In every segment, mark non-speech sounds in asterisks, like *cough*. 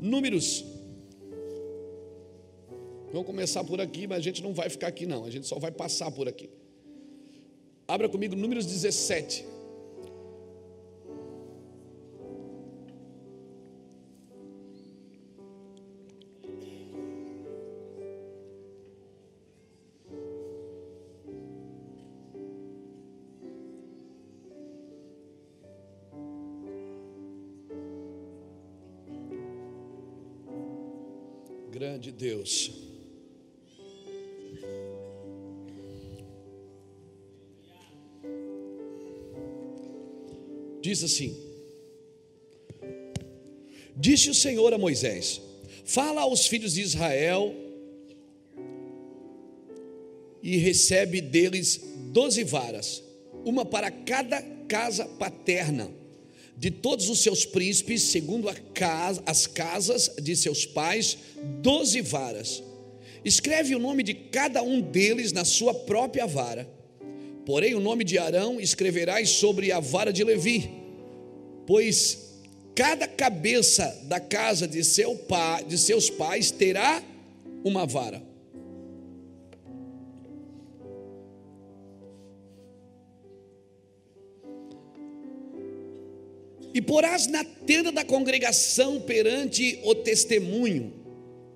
Números. Vamos começar por aqui, mas a gente não vai ficar aqui, não. A gente só vai passar por aqui. Abra comigo Números 17. Deus. Diz assim: Disse o Senhor a Moisés: Fala aos filhos de Israel e recebe deles doze varas, uma para cada casa paterna, de todos os seus príncipes, segundo casa, as casas de seus pais, doze varas. Escreve o nome de cada um deles na sua própria vara Porém, o nome de Arão escreverás sobre a vara de Levi, pois cada cabeça da casa de, seu pai, de seus pais terá uma vara. E porás na tenda da congregação perante o testemunho,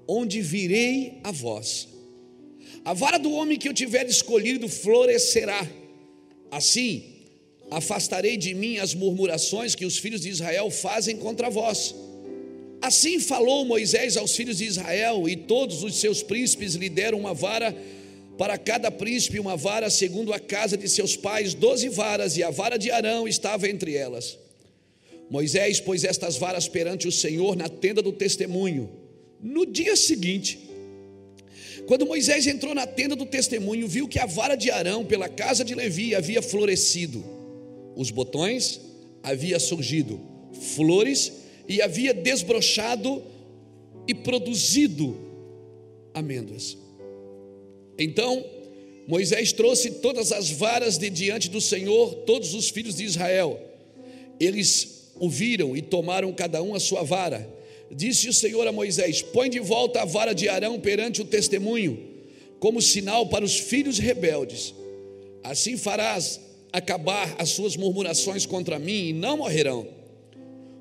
onde virei a vós. A vara do homem que eu tiver escolhido florescerá Assim, afastarei de mim as murmurações que os filhos de Israel fazem contra vós. Assim falou Moisés aos filhos de Israel, e todos os seus príncipes lhe deram uma vara, para cada príncipe uma vara, segundo a casa de seus pais, doze varas, e a vara de Arão estava entre elas. Moisés pôs estas varas perante o Senhor na tenda do testemunho. No dia seguinte, quando Moisés entrou na tenda do testemunho, viu que a vara de Arão pela casa de Levi havia florescido, os botões havia surgido, flores e havia desbrochado e produzido amêndoas. Então Moisés trouxe todas as varas de diante do Senhor, todos os filhos de Israel. Eles o viram e tomaram cada um a sua vara Disse o Senhor a Moisés: Põe de volta a vara de Arão perante o testemunho, como sinal para os filhos rebeldes. Assim farás acabar as suas murmurações contra mim e não morrerão.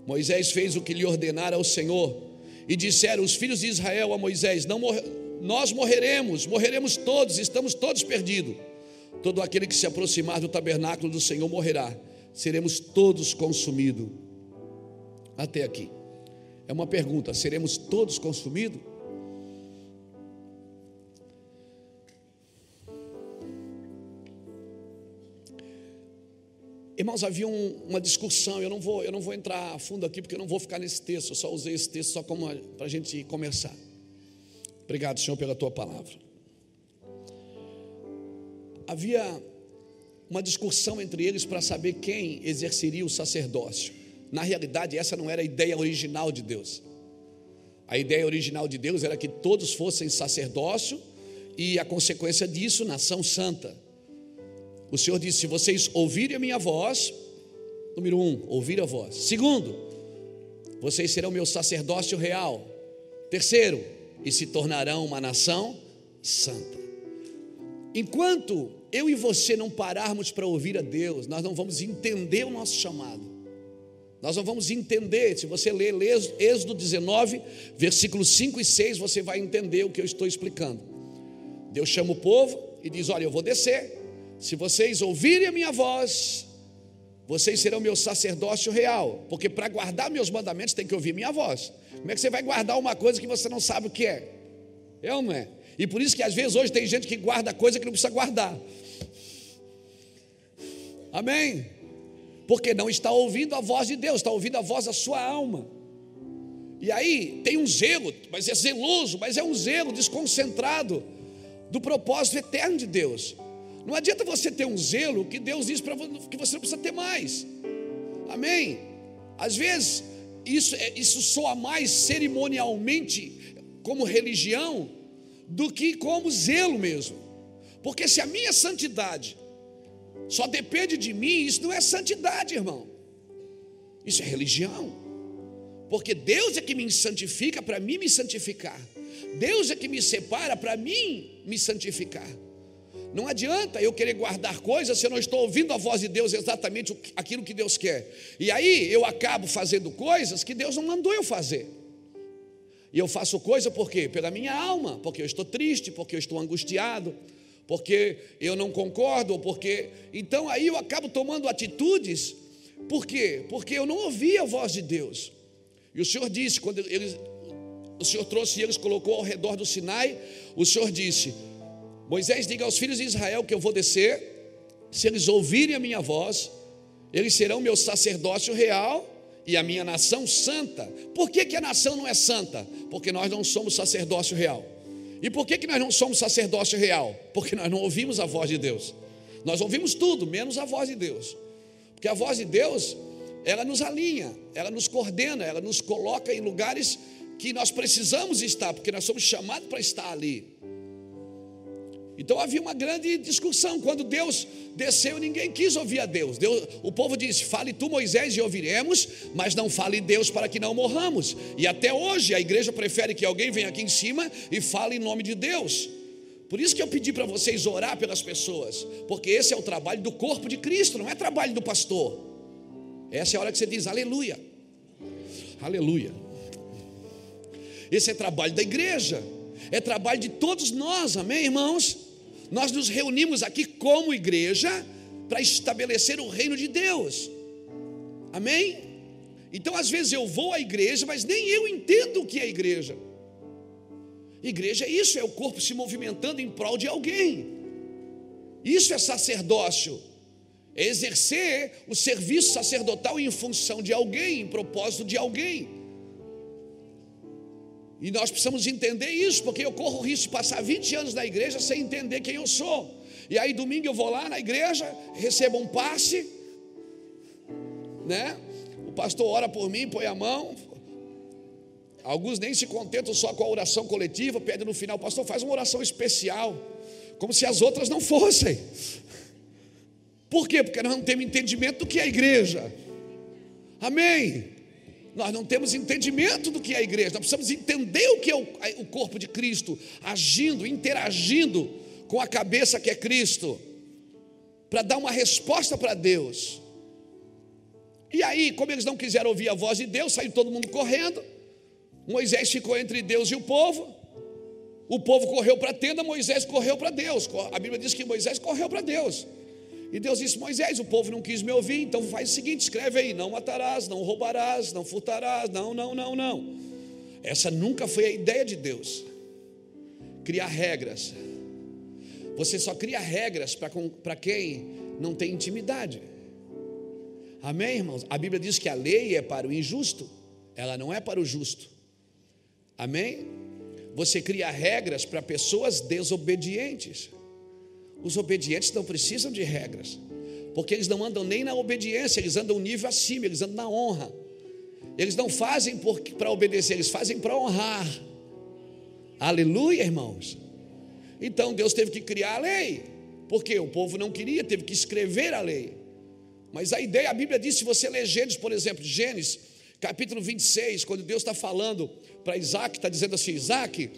Moisés fez o que lhe ordenara o Senhor. E disseram os filhos de Israel a Moisés: Não nós morreremos, morreremos todos, estamos todos perdidos. Todo aquele que se aproximar do tabernáculo do Senhor morrerá. Seremos todos consumidos. Até aqui. É uma pergunta: seremos todos consumidos? Irmãos, havia um, uma discussão, eu não, vou, eu não vou entrar a fundo aqui, porque eu não vou ficar nesse texto, eu só usei esse texto só para a gente começar. Obrigado, Senhor, pela tua palavra. Havia uma discussão entre eles para saber quem exerceria o sacerdócio. Na realidade, essa não era a ideia original de Deus. A ideia original de Deus era que todos fossem sacerdócio e a consequência disso, nação santa. O Senhor disse: se vocês ouvirem a minha voz, número um, ouvir a voz. Segundo, vocês serão meu sacerdócio real. Terceiro, e se tornarão uma nação santa. Enquanto eu e você não pararmos para ouvir a Deus, nós não vamos entender o nosso chamado. Nós não vamos entender, se você ler Êxodo 19, versículos 5 e 6, você vai entender o que eu estou explicando. Deus chama o povo e diz: Olha, eu vou descer, se vocês ouvirem a minha voz, vocês serão meu sacerdócio real, porque para guardar meus mandamentos tem que ouvir minha voz. Como é que você vai guardar uma coisa que você não sabe o que é? É ou não é? E por isso que às vezes hoje tem gente que guarda coisa que não precisa guardar. Amém? Porque não está ouvindo a voz de Deus, está ouvindo a voz da sua alma. E aí tem um zelo, mas é zeloso, mas é um zelo desconcentrado do propósito eterno de Deus. Não adianta você ter um zelo que Deus diz para que você não precisa ter mais. Amém? Às vezes isso, é, isso soa mais cerimonialmente como religião do que como zelo mesmo. Porque se a minha santidade só depende de mim, isso não é santidade, irmão. Isso é religião. Porque Deus é que me santifica para mim me santificar. Deus é que me separa para mim me santificar. Não adianta eu querer guardar coisas se eu não estou ouvindo a voz de Deus exatamente aquilo que Deus quer. E aí eu acabo fazendo coisas que Deus não mandou eu fazer. E eu faço coisa por quê? Pela minha alma, porque eu estou triste, porque eu estou angustiado, porque eu não concordo, ou porque. Então aí eu acabo tomando atitudes, por quê? Porque eu não ouvi a voz de Deus. E o Senhor disse, quando ele, o Senhor trouxe eles, colocou ao redor do Sinai, o Senhor disse: Moisés, diga aos filhos de Israel que eu vou descer, se eles ouvirem a minha voz, eles serão meu sacerdócio real e a minha nação santa. Por que, que a nação não é santa? Porque nós não somos sacerdócio real. E por que, que nós não somos sacerdócio real? Porque nós não ouvimos a voz de Deus. Nós ouvimos tudo, menos a voz de Deus. Porque a voz de Deus, ela nos alinha, ela nos coordena, ela nos coloca em lugares que nós precisamos estar, porque nós somos chamados para estar ali. Então havia uma grande discussão. Quando Deus desceu, ninguém quis ouvir a Deus. Deus. O povo disse: Fale tu, Moisés, e ouviremos, mas não fale Deus para que não morramos. E até hoje a igreja prefere que alguém venha aqui em cima e fale em nome de Deus. Por isso que eu pedi para vocês orar pelas pessoas, porque esse é o trabalho do corpo de Cristo, não é trabalho do pastor. Essa é a hora que você diz aleluia. Aleluia. Esse é trabalho da igreja, é trabalho de todos nós, amém, irmãos? Nós nos reunimos aqui como igreja para estabelecer o reino de Deus. Amém? Então, às vezes eu vou à igreja, mas nem eu entendo o que é igreja. Igreja é isso, é o corpo se movimentando em prol de alguém. Isso é sacerdócio. É exercer o serviço sacerdotal em função de alguém, em propósito de alguém. E nós precisamos entender isso, porque eu corro o risco de passar 20 anos na igreja sem entender quem eu sou. E aí domingo eu vou lá na igreja, recebo um passe, né? O pastor ora por mim, põe a mão. Alguns nem se contentam só com a oração coletiva, pedem no final, pastor, faz uma oração especial, como se as outras não fossem. Por quê? Porque nós não temos entendimento do que é a igreja. Amém. Nós não temos entendimento do que é a igreja, nós precisamos entender o que é o, corpo de Cristo, agindo, interagindo com a cabeça que é Cristo, para dar uma resposta para Deus. E aí, como eles não quiseram ouvir a voz de Deus, saiu todo mundo correndo. Moisés ficou entre Deus e o povo. O povo correu para a tenda, Moisés correu para Deus. A Bíblia diz que Moisés correu para Deus. E Deus disse: Moisés, o povo não quis me ouvir, então faz o seguinte: escreve aí, não matarás, não roubarás, não furtarás, não, não, não, não. Essa nunca foi a ideia de Deus. Criar regras. Você só cria regras para quem não tem intimidade. Amém, irmãos? A Bíblia diz que a lei é para o injusto, ela não é para o justo. Amém? Você cria regras para pessoas desobedientes. Os obedientes não precisam de regras, porque eles não andam nem na obediência, eles andam um nível acima, eles andam na honra. Eles não fazem para obedecer, eles fazem para honrar. Aleluia, irmãos. Então Deus teve que criar a lei, porque o povo não queria, teve que escrever a lei. Mas a ideia, a Bíblia diz, se você ler Gênesis, por exemplo, Gênesis, capítulo 26, quando Deus está falando para Isaac, está dizendo assim: Isaac,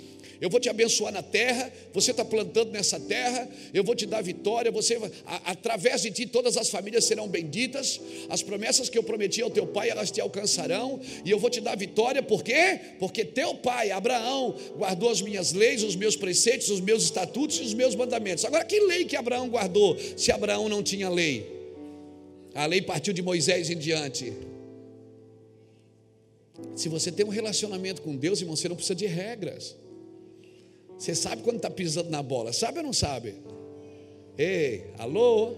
eu vou te abençoar na terra, você está plantando nessa terra, eu vou te dar vitória, você a, através de ti todas as famílias serão benditas, as promessas que eu prometi ao teu pai, elas te alcançarão, e eu vou te dar vitória, por quê? Porque teu pai, Abraão, guardou as minhas leis, os meus preceitos, os meus estatutos e os meus mandamentos. Agora, que lei que Abraão guardou, se Abraão não tinha lei? A lei partiu de Moisés em diante. Se você tem um relacionamento com Deus, irmão, você não precisa de regras. Você sabe quando está pisando na bola, sabe ou não sabe? Ei, alô?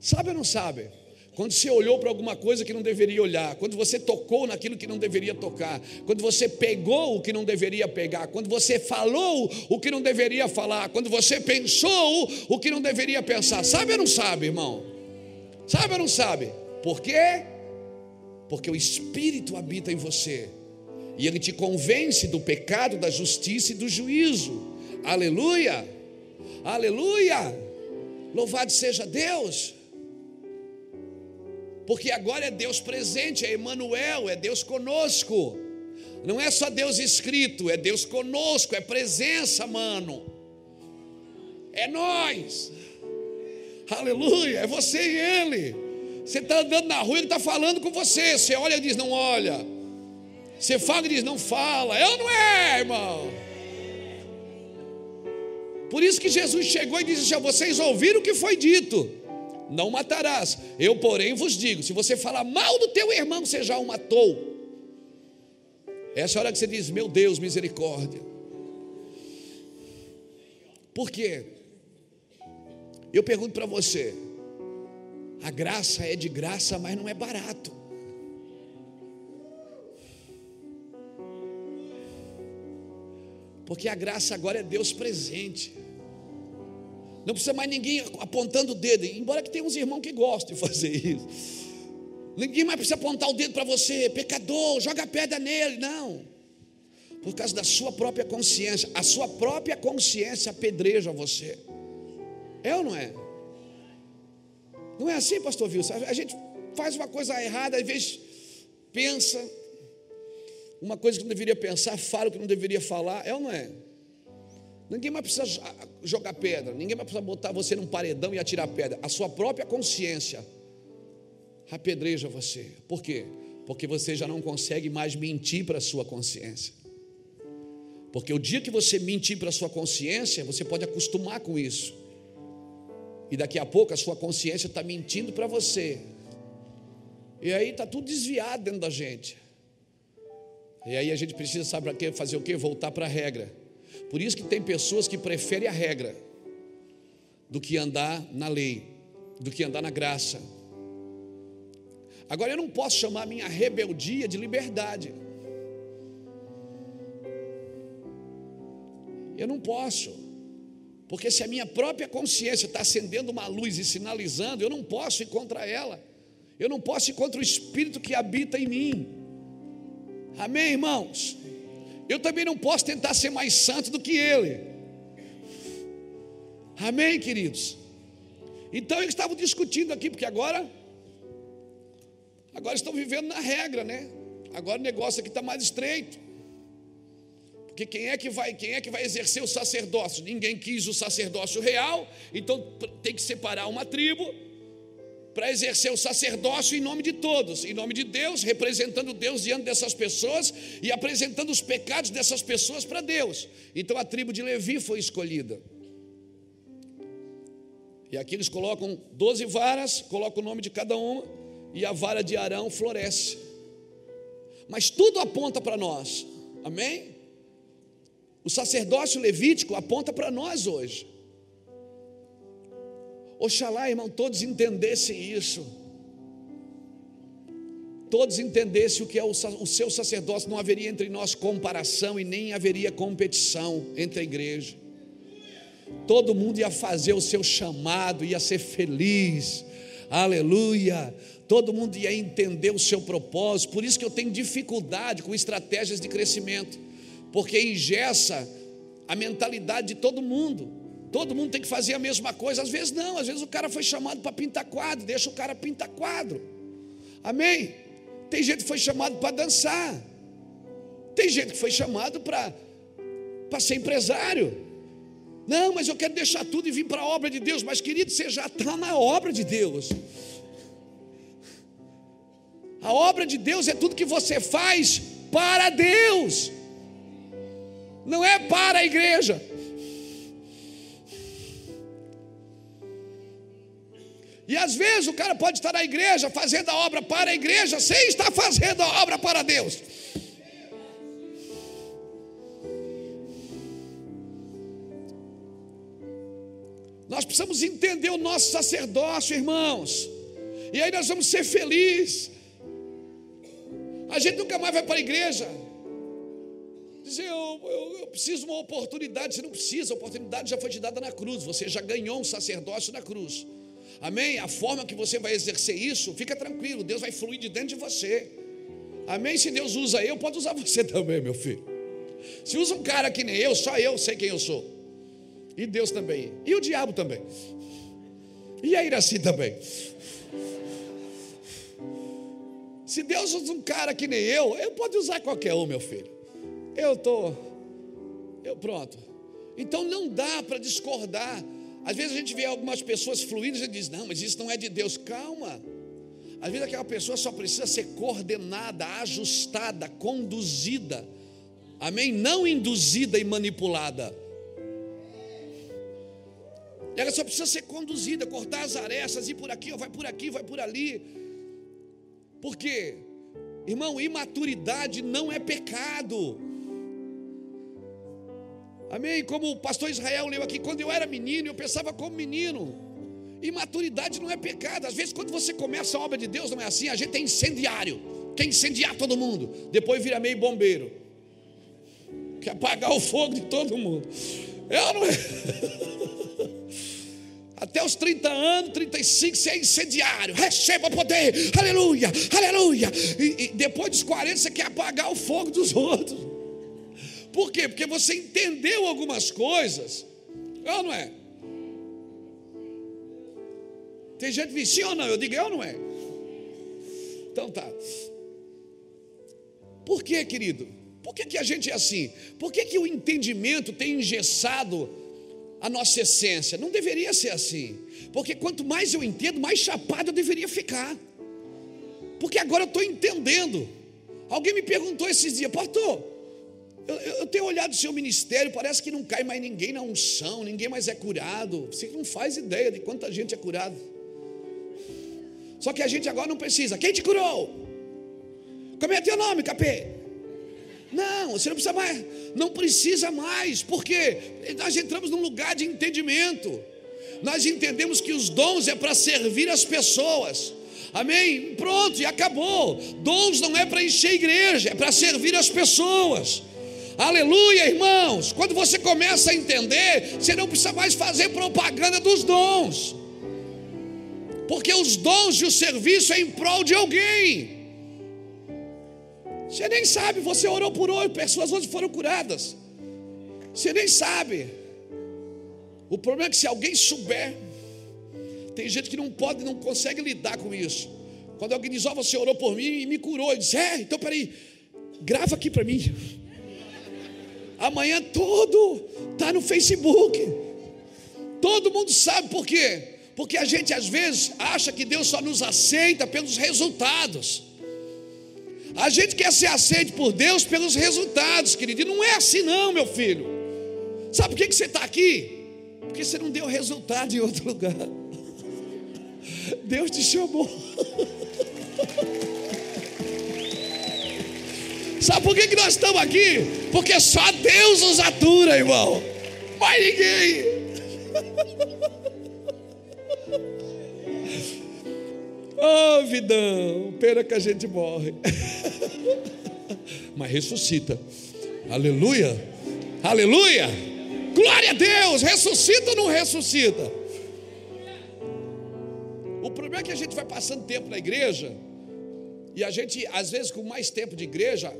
Sabe ou não sabe? Quando você olhou para alguma coisa que não deveria olhar, quando você tocou naquilo que não deveria tocar, quando você pegou o que não deveria pegar, quando você falou o que não deveria falar, quando você pensou o que não deveria pensar, sabe ou não sabe, irmão? Sabe ou não sabe? Por quê? Porque o Espírito habita em você e ele te convence do pecado, da justiça e do juízo. Aleluia! Aleluia! Louvado seja Deus! Porque agora é Deus presente, é Emmanuel, é Deus conosco. Não é só Deus escrito, é Deus conosco, é presença, mano. É nós. Aleluia, é você e ele. Você está andando na rua, ele está falando com você. Você olha e diz, não olha. Você fala e diz, não fala. Eu não é, irmão. Por isso que Jesus chegou e disse: assim, vocês ouviram o que foi dito. Não matarás. Eu, porém, vos digo: se você falar mal do teu irmão, você já o matou. Essa é a hora que você diz: Meu Deus, misericórdia. Por quê? Eu pergunto para você: a graça é de graça, mas não é barato. Porque a graça agora é Deus presente. Não precisa mais ninguém apontando o dedo, embora que tenha uns irmãos que gostem de fazer isso. Ninguém mais precisa apontar o dedo para você, pecador, joga pedra nele. Não. Por causa da sua própria consciência. A sua própria consciência apedreja você. É ou não é? Não é assim, pastor Wilson? A gente faz uma coisa errada, às vezes pensa uma coisa que não deveria pensar, fala o que não deveria falar. É ou não é? Ninguém mais precisa jogar pedra, ninguém mais precisa botar você num paredão e atirar pedra. A sua própria consciência apedreja você. Por quê? Porque você já não consegue mais mentir para a sua consciência. Porque o dia que você mentir para a sua consciência, você pode acostumar com isso. E daqui a pouco a sua consciência está mentindo para você. E aí está tudo desviado dentro da gente. E aí a gente precisa, sabe Fazer o quê? Voltar para a regra. Por isso que tem pessoas que preferem a regra do que andar na lei, do que andar na graça. Agora eu não posso chamar minha rebeldia de liberdade. Eu não posso. Porque se a minha própria consciência está acendendo uma luz e sinalizando, eu não posso ir contra ela. Eu não posso ir contra o Espírito que habita em mim. Amém, irmãos? eu também não posso tentar ser mais santo do que ele. Amém, queridos? Então eles estavam discutindo aqui, porque agora, agora estão vivendo na regra, né? Agora o negócio aqui está mais estreito. Porque quem é que vai, quem é que vai exercer o sacerdócio? Ninguém quis o sacerdócio real, então tem que separar uma tribo para exercer o sacerdócio em nome de todos, em nome de Deus, representando Deus diante dessas pessoas e apresentando os pecados dessas pessoas para Deus. Então a tribo de Levi foi escolhida. E aqui eles colocam 12 varas, colocam o nome de cada uma, e a vara de Arão floresce. Mas tudo aponta para nós, amém? O sacerdócio levítico aponta para nós hoje. Oxalá, irmão, todos entendessem isso. Todos entendessem o que é o, o seu sacerdócio, não haveria entre nós comparação e nem haveria competição entre a igreja. Todo mundo ia fazer o seu chamado, ia ser feliz, aleluia. Todo mundo ia entender o seu propósito. Por isso que eu tenho dificuldade com estratégias de crescimento, porque engessa a mentalidade de todo mundo. Todo mundo tem que fazer a mesma coisa. Às vezes não, às vezes o cara foi chamado para pintar quadro, deixa o cara pintar quadro. Amém? Tem gente que foi chamado para dançar. Tem gente que foi chamado para para ser empresário. Não, mas eu quero deixar tudo e vir para a obra de Deus. Mas, querido, você já está na obra de Deus. A obra de Deus é tudo que você faz para Deus, não é para a igreja. E às vezes o cara pode estar na igreja fazendo a obra para a igreja, sem estar fazendo a obra para Deus. Nós precisamos entender o nosso sacerdócio, irmãos. E aí nós vamos ser felizes. A gente nunca mais vai para a igreja. Dizer, eu, eu, eu, preciso uma oportunidade. Você não precisa, a oportunidade já foi te dada na cruz. Você já ganhou um sacerdócio na cruz. Amém? A forma que você vai exercer isso, fica tranquilo, Deus vai fluir de dentro de você. Amém? Se Deus usa eu, pode usar *laughs* você também, meu filho. Se usa um cara que nem eu, só eu sei quem eu sou. E Deus também. E o diabo também. E a Iraci também. Se Deus usa um cara que nem eu, ele pode usar qualquer um, meu filho. Eu estou. Eu pronto. Então não dá para discordar. Às vezes a gente vê algumas pessoas fluindo e diz: Não, mas isso não é de Deus. Calma. Às vezes aquela pessoa só precisa ser coordenada, ajustada, conduzida. Amém? Não induzida e manipulada. Ela só precisa ser conduzida, cortar as arestas, ir por aqui, vai por aqui, vai por ali. Porque, irmão, imaturidade não é pecado. Amém? Como o pastor Israel leu aqui, quando eu era menino, eu pensava como menino. Imaturidade não é pecado. Às vezes, quando você começa a obra de Deus, não é assim. A gente é incendiário, quer incendiar todo mundo. Depois vira meio bombeiro, quer apagar o fogo de todo mundo. Eu não. *laughs* Até os 30 anos, 35, você é incendiário, receba poder, aleluia, aleluia. E, e depois dos 40, você quer apagar o fogo dos outros. Por quê? Porque você entendeu algumas coisas, ou não é? Tem gente que diz sim ou não, eu digo eu não é. Então tá. Por que, querido? Por que, que a gente é assim? Por que, que o entendimento tem engessado a nossa essência. Não deveria ser assim. Porque quanto mais eu entendo, mais chapado eu deveria ficar. Porque agora eu estou entendendo. Alguém me perguntou esses dias, pastor, eu, eu, tenho olhado o seu ministério, parece que não cai mais ninguém na unção, ninguém mais é curado. Você não faz ideia de quanta gente é curado. Só que a gente agora não precisa. Quem te curou? Como é teu nome, capê? Não, você não precisa mais, não precisa mais, porque nós entramos num lugar de entendimento. Nós entendemos que os dons é para servir as pessoas. Amém? Pronto, e acabou. Dons não é para encher a igreja, é para servir as pessoas. Aleluia, irmãos. Quando você começa a entender, você não precisa mais fazer propaganda dos dons. Porque os dons e o serviço é em prol de alguém. Você nem sabe, você orou por oito, pessoas hoje foram curadas. Você nem sabe. O problema é que se alguém souber, tem gente que não pode, não consegue lidar com isso. Quando alguém diz, ó, oh, você orou por mim e me curou, ele diz, é, então peraí, grava aqui para mim. Amanhã todo está no Facebook. Todo mundo sabe por quê? Porque a gente às vezes acha que Deus só nos aceita pelos resultados. A gente quer ser aceito por Deus pelos resultados, querido. E não é assim, não, meu filho. Sabe por que, que você está aqui? Porque você não deu resultado em outro lugar. Deus te chamou. *laughs* Sabe por que, que nós estamos aqui? Porque só Deus nos atura, irmão. Mais ninguém. *laughs* Oh, vidão, pena que a gente morre. *laughs* Mas ressuscita. Aleluia. Aleluia. Glória a Deus. Ressuscita ou não ressuscita? O problema é que a gente vai passando tempo na igreja. E a gente, às vezes, com mais tempo de igreja,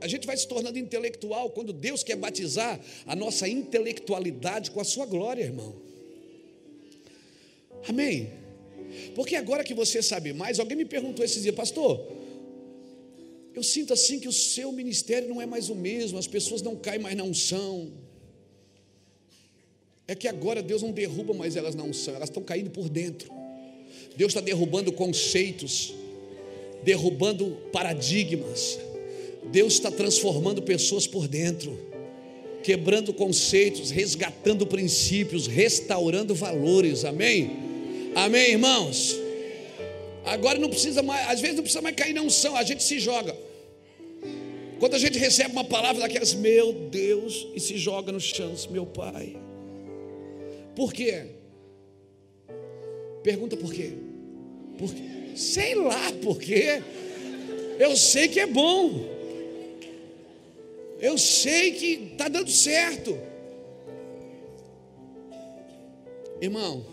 a gente vai se tornando intelectual quando Deus quer batizar a nossa intelectualidade com a sua glória, irmão. Amém? Porque agora que você sabe mais, alguém me perguntou esses dias, pastor, eu sinto assim que o seu ministério não é mais o mesmo, as pessoas não caem mais na unção. É que agora Deus não derruba mais elas na unção, elas estão caindo por dentro. Deus está derrubando conceitos, derrubando paradigmas. Deus está transformando pessoas por dentro, quebrando conceitos, resgatando princípios, restaurando valores. Amém? Amém, irmãos? Agora não precisa mais, às vezes não precisa mais cair na unção, a gente se joga. Quando a gente recebe uma palavra daquelas, meu Deus, e se joga no chão, meu Pai. Por quê? Pergunta por quê? Por quê? Sei lá por quê. Eu sei que é bom. Eu sei que está dando certo. Irmão,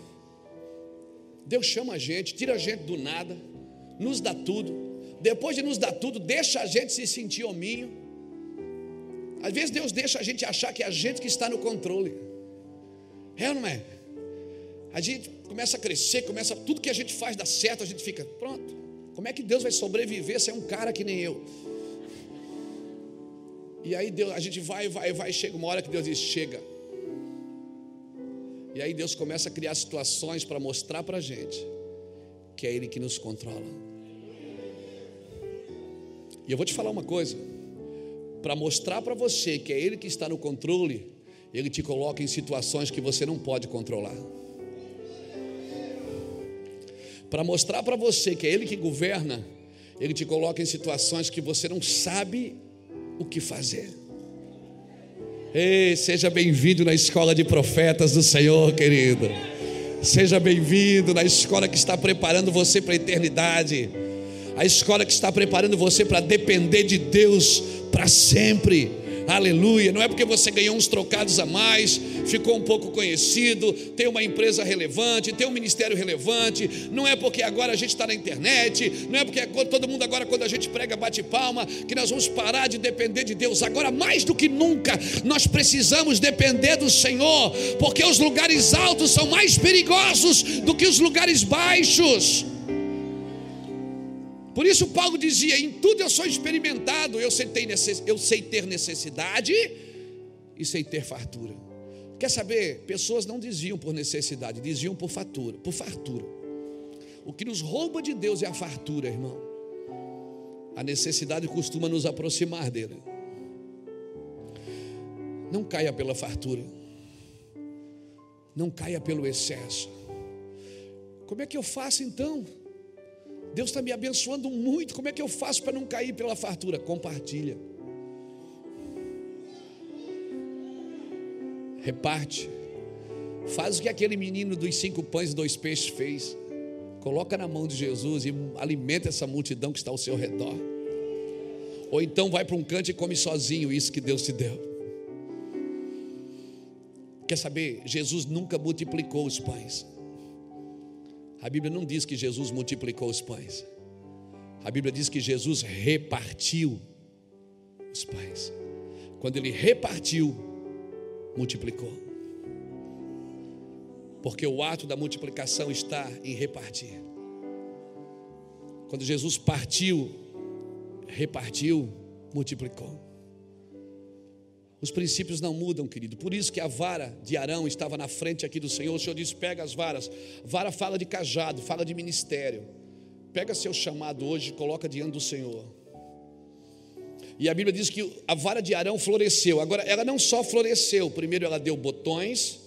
Deus chama a gente, tira a gente do nada, nos dá tudo. Depois de nos dar tudo, deixa a gente se sentir hominho. Às vezes Deus deixa a gente achar que é a gente que está no controle. É ou não é? A gente começa a crescer, começa tudo que a gente faz dá certo, a gente fica pronto. Como é que Deus vai sobreviver se é um cara que nem eu? E aí Deus, a gente vai, vai, vai, chega uma hora que Deus diz: chega. E aí Deus começa a criar situações para mostrar para a gente que é Ele que nos controla. E eu vou te falar uma coisa: para mostrar para você que é Ele que está no controle, Ele te coloca em situações que você não pode controlar. Para mostrar para você que é Ele que governa, Ele te coloca em situações que você não sabe o que fazer. Ei, seja bem-vindo na escola de profetas do Senhor, querido. Seja bem-vindo na escola que está preparando você para a eternidade. A escola que está preparando você para depender de Deus para sempre aleluia. Não é porque você ganhou uns trocados a mais, ficou um pouco conhecido, tem uma empresa relevante, tem um ministério relevante, não é porque agora a gente está na internet, não é porque todo mundo agora, quando a gente prega, bate palma, que nós vamos parar de depender de Deus. Agora, mais do que nunca, nós precisamos depender do Senhor, porque os lugares altos são mais perigosos do que os lugares baixos. Por isso Paulo dizia: em tudo eu sou experimentado, eu sei ter, eu sei ter necessidade e sei ter fartura. Quer saber? Pessoas não desviam por necessidade, desviam por fartura, por fartura. O que nos rouba de Deus é a fartura, irmão. A necessidade costuma nos aproximar dele. Não caia pela fartura. Não caia pelo excesso. Como é que eu faço então? Deus está me abençoando muito. Como é que eu faço para não cair pela fartura? Compartilha. Reparte. Faz o que aquele menino dos cinco pães e dois peixes fez. Coloca na mão de Jesus e alimenta essa multidão que está ao seu redor. Ou então vai para um canto e come sozinho isso que Deus te deu. Quer saber? Jesus nunca multiplicou os pães. A Bíblia não diz que Jesus multiplicou os pães. A Bíblia diz que Jesus repartiu os pães. Quando ele repartiu, multiplicou. Porque o ato da multiplicação está em repartir. Quando Jesus partiu, repartiu, multiplicou. Os princípios não mudam, querido. Por isso que a vara de Arão estava na frente aqui do Senhor. O Senhor disse: pega as varas. Vara fala de cajado, fala de ministério. Pega seu chamado hoje e coloca diante do Senhor. E a Bíblia diz que a vara de Arão floresceu. Agora, ela não só floresceu, primeiro ela deu botões,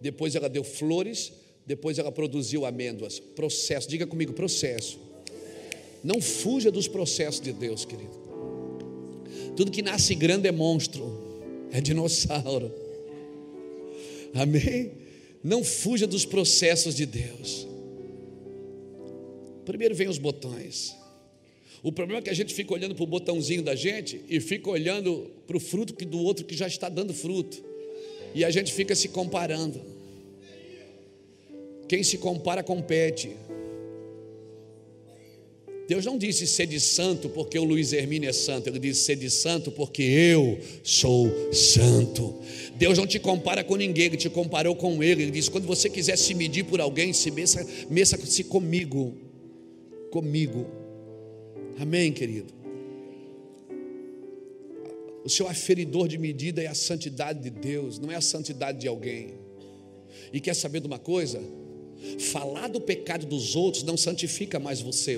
depois ela deu flores, depois ela produziu amêndoas. Processo, diga comigo, processo. Não fuja dos processos de Deus, querido. Tudo que nasce grande é monstro é dinossauro. Amém? Não fuja dos processos de Deus. Primeiro vem os botões. O problema é que a gente fica olhando para o botãozinho da gente e fica olhando para o fruto do outro que já está dando fruto. E a gente fica se comparando. Quem se compara, compete. Deus não disse ser de santo porque o Luiz Hermínio é santo, ele disse ser de santo porque eu sou santo. Deus não te compara com ninguém, ele te comparou com ele. Ele disse: quando você quiser se medir por alguém, se meça, meça-se comigo. Comigo. Amém, querido? O seu aferidor de medida é a santidade de Deus, não é a santidade de alguém. E quer saber de uma coisa? Falar do pecado dos outros não santifica mais você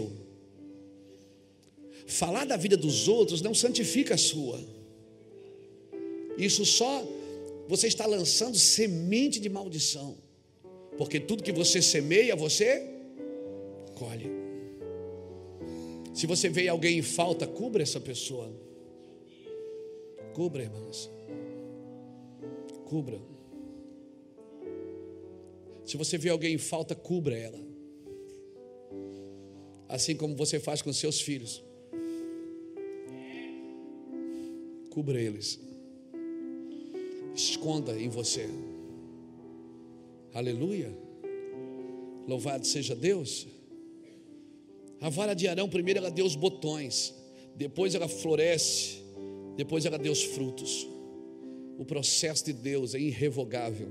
falar da vida dos outros não santifica a sua. Isso só você está lançando semente de maldição. Porque tudo que você semeia, você colhe. Se você vê alguém em falta, cubra essa pessoa. Cubra, irmãos. Cubra. Se você vê alguém em falta, cubra ela. Assim como você faz com seus filhos. Cubra eles. Esconda em você. Aleluia. Louvado seja Deus. A vara de Arão, primeiro ela deu os botões, depois ela floresce, depois ela deu os frutos. O processo de Deus é irrevogável.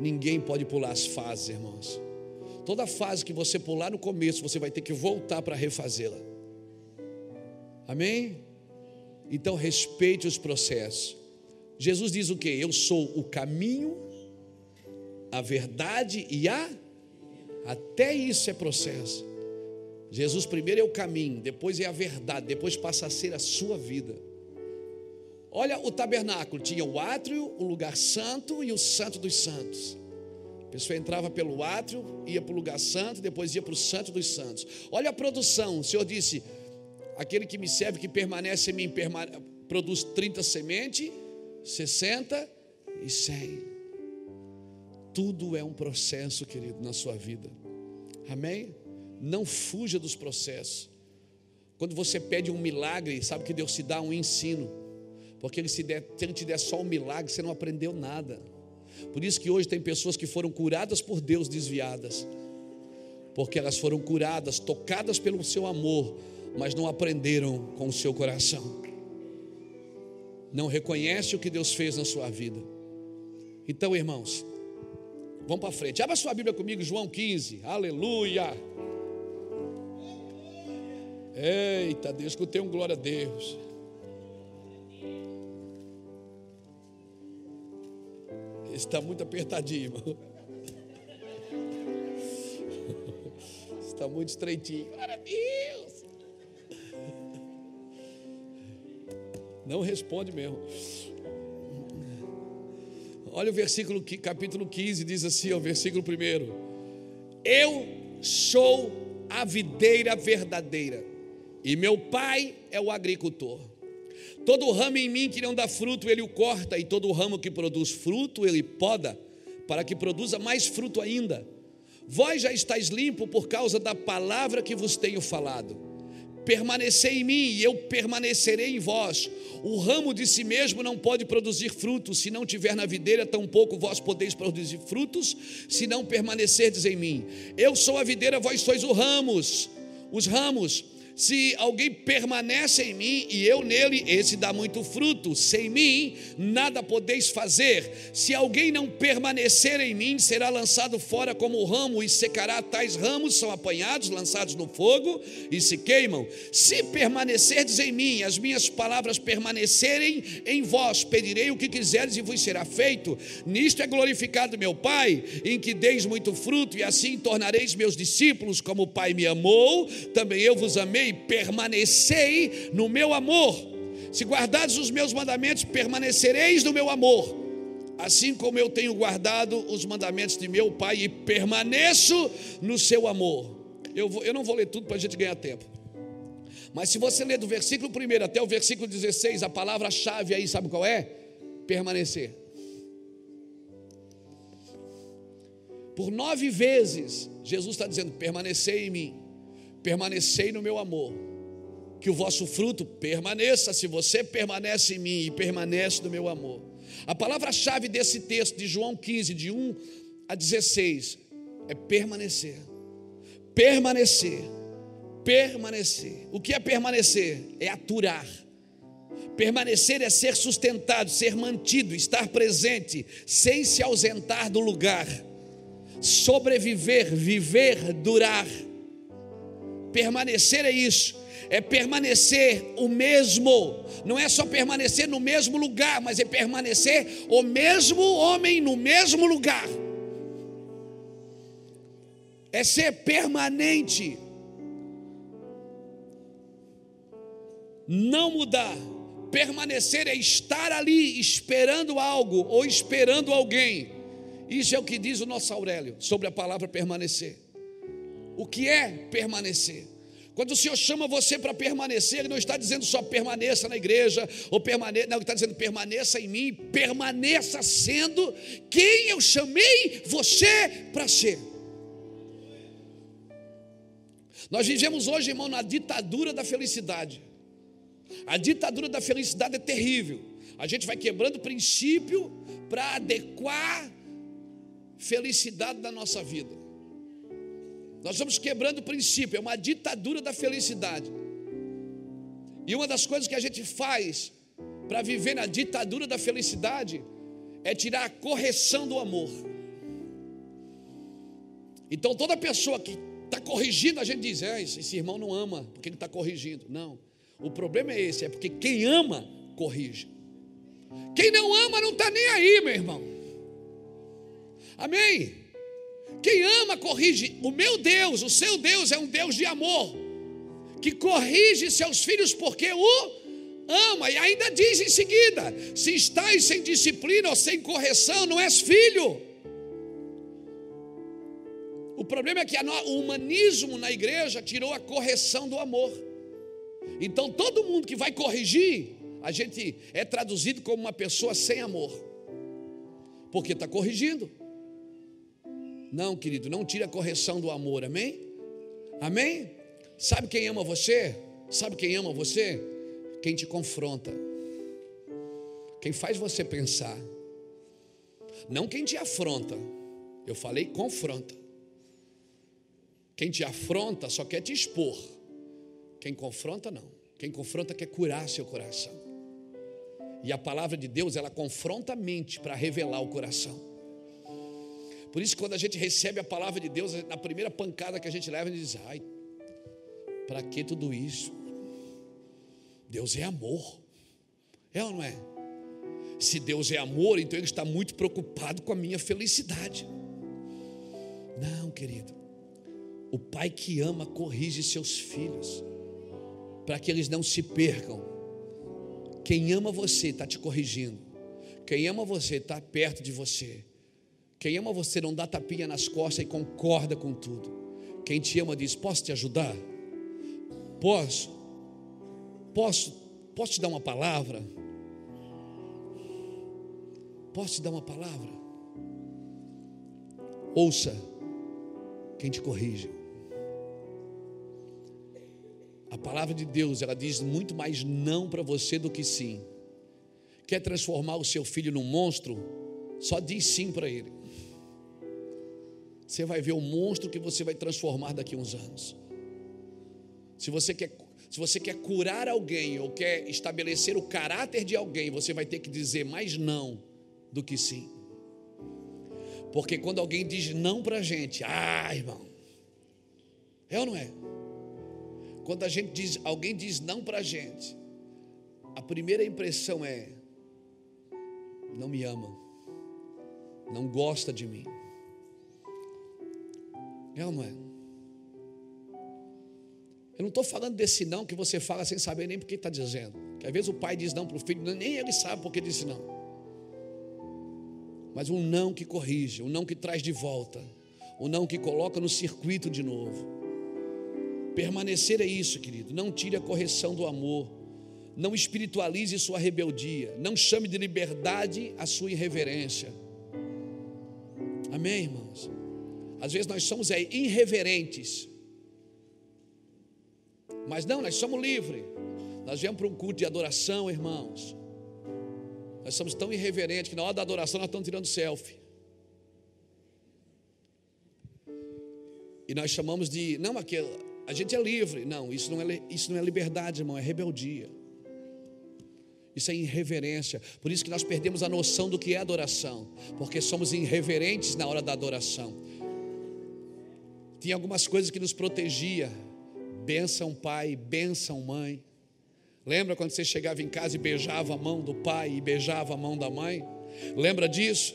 Ninguém pode pular as fases, irmãos. Toda fase que você pular no começo, você vai ter que voltar para refazê-la. Amém? Então respeite os processos. Jesus diz o que? Eu sou o caminho, a verdade e a. Até isso é processo. Jesus primeiro é o caminho, depois é a verdade, depois passa a ser a sua vida. Olha o tabernáculo, tinha o átrio, o lugar santo e o santo dos santos. A pessoa entrava pelo átrio, ia para o lugar santo, depois ia para o santo dos santos. Olha a produção, o Senhor disse: aquele que me serve, que permanece em mim, produz 30 sementes, 60 e 100. Tudo é um processo, querido, na sua vida. Amém? Não fuja dos processos. Quando você pede um milagre, sabe que Deus te dá um ensino. Porque ele se, der, se ele te der só um milagre, você não aprendeu nada. Por isso que hoje tem pessoas que foram curadas por Deus desviadas. Porque elas foram curadas, tocadas pelo seu amor, mas não aprenderam com o seu coração. Não reconhece o que Deus fez na sua vida. Então, irmãos, vamos para frente. Abra sua Bíblia comigo, João 15. Aleluia. Eita, Deus, escutei um glória a Deus. Está muito apertadinho, irmão. Está muito estreitinho. Glória a Deus. Não responde mesmo. Olha o versículo, capítulo 15, diz assim, o versículo 1. Eu sou a videira verdadeira e meu pai é o agricultor. Todo ramo em mim que não dá fruto, ele o corta, e todo ramo que produz fruto, ele poda, para que produza mais fruto ainda. Vós já estáis limpo por causa da palavra que vos tenho falado. Permanecei em mim e eu permanecerei em vós. O ramo de si mesmo não pode produzir frutos, se não tiver na videira, tampouco vós podeis produzir frutos, se não permanecerdes em mim. Eu sou a videira, vós sois os ramos. Os ramos se alguém permanece em mim e eu nele, esse dá muito fruto. Sem mim, nada podeis fazer. Se alguém não permanecer em mim, será lançado fora como ramo e secará. Tais ramos são apanhados, lançados no fogo e se queimam. Se permanecerdes em mim, as minhas palavras permanecerem em vós, pedirei o que quiseres e vos será feito. Nisto é glorificado meu Pai, em que deis muito fruto, e assim tornareis meus discípulos, como o Pai me amou, também eu vos amei permanecei no meu amor. Se guardados os meus mandamentos, permanecereis no meu amor. Assim como eu tenho guardado os mandamentos de meu Pai e permaneço no seu amor. Eu, vou, eu não vou ler tudo para a gente ganhar tempo. Mas se você ler do versículo 1 até o versículo 16, a palavra-chave aí, sabe qual é? Permanecer. Por nove vezes, Jesus está dizendo: permanecer em mim permanecei no meu amor, que o vosso fruto permaneça, se você permanece em mim e permanece no meu amor. A palavra-chave desse texto de João 15, de 1 a 16, é permanecer. Permanecer. Permanecer. O que é permanecer? É aturar. Permanecer é ser sustentado, ser mantido, estar presente, sem se ausentar do lugar. Sobreviver, viver, durar. Permanecer é isso, é permanecer o mesmo, não é só permanecer no mesmo lugar, mas é permanecer o mesmo homem no mesmo lugar, é ser permanente, não mudar. Permanecer é estar ali esperando algo ou esperando alguém. Isso é o que diz o nosso Aurélio sobre a palavra permanecer o que é permanecer. Quando o Senhor chama você para permanecer, Ele não está dizendo só permaneça na igreja, ou permaneça, não, Ele está dizendo permaneça em mim, permaneça sendo quem eu chamei você para ser. Nós vivemos hoje, irmão, na ditadura da felicidade. A ditadura da felicidade é terrível. A gente vai quebrando princípio para adequar felicidade da nossa vida. Nós estamos quebrando o princípio, é uma ditadura da felicidade. E uma das coisas que a gente faz para viver na ditadura da felicidade é tirar a correção do amor. Então toda pessoa que está corrigindo, a gente diz, é, esse irmão não ama, porque ele está corrigindo. Não. O problema é esse, é porque quem ama, corrige. Quem não ama não está nem aí, meu irmão. Amém? Quem ama, corrige. O meu Deus, o seu Deus é um Deus de amor, que corrige seus filhos porque o ama. E ainda diz em seguida: se estás sem disciplina ou sem correção, não és filho. O problema é que o humanismo na igreja tirou a correção do amor. Então todo mundo que vai corrigir, a gente é traduzido como uma pessoa sem amor, porque está corrigindo. Não, querido, não tire a correção do amor, amém? Amém? Sabe quem ama você? Sabe quem ama você? Quem te confronta, quem faz você pensar, não quem te afronta. Eu falei confronta. Quem te afronta só quer te expor. Quem confronta, não. Quem confronta quer curar seu coração. E a palavra de Deus, ela confronta a mente para revelar o coração. Por isso, quando a gente recebe a palavra de Deus, na primeira pancada que a gente leva, a gente diz: ai, para que tudo isso? Deus é amor. É ou não é? Se Deus é amor, então Ele está muito preocupado com a minha felicidade. Não, querido. O pai que ama corrige seus filhos, para que eles não se percam. Quem ama você está te corrigindo. Quem ama você está perto de você. Quem ama você não dá tapinha nas costas e concorda com tudo. Quem te ama diz: Posso te ajudar? Posso? Posso? Posso te dar uma palavra? Posso te dar uma palavra? Ouça quem te corrige. A palavra de Deus, ela diz muito mais não para você do que sim. Quer transformar o seu filho num monstro? Só diz sim para ele. Você vai ver o monstro que você vai transformar daqui a uns anos. Se você quer, se você quer curar alguém ou quer estabelecer o caráter de alguém, você vai ter que dizer mais não do que sim. Porque quando alguém diz não para a gente, ah, irmão, é ou não é? Quando a gente diz, alguém diz não para a gente, a primeira impressão é: não me ama, não gosta de mim. É ou não é? Eu não estou falando desse não que você fala sem saber nem porque está dizendo. Que às vezes o pai diz não para o filho, nem ele sabe porque disse não. Mas um não que corrige, um não que traz de volta, um não que coloca no circuito de novo. Permanecer é isso, querido. Não tire a correção do amor. Não espiritualize sua rebeldia. Não chame de liberdade a sua irreverência. Amém, irmãos? Às vezes nós somos é, irreverentes. Mas não, nós somos livres. Nós viemos para um culto de adoração, irmãos. Nós somos tão irreverentes que na hora da adoração nós estamos tirando selfie. E nós chamamos de, não, aquele, a gente é livre. Não, isso não é, isso não é liberdade, irmão, é rebeldia. Isso é irreverência. Por isso que nós perdemos a noção do que é adoração, porque somos irreverentes na hora da adoração. Tinha algumas coisas que nos protegia. Benção pai, benção mãe. Lembra quando você chegava em casa e beijava a mão do pai e beijava a mão da mãe? Lembra disso?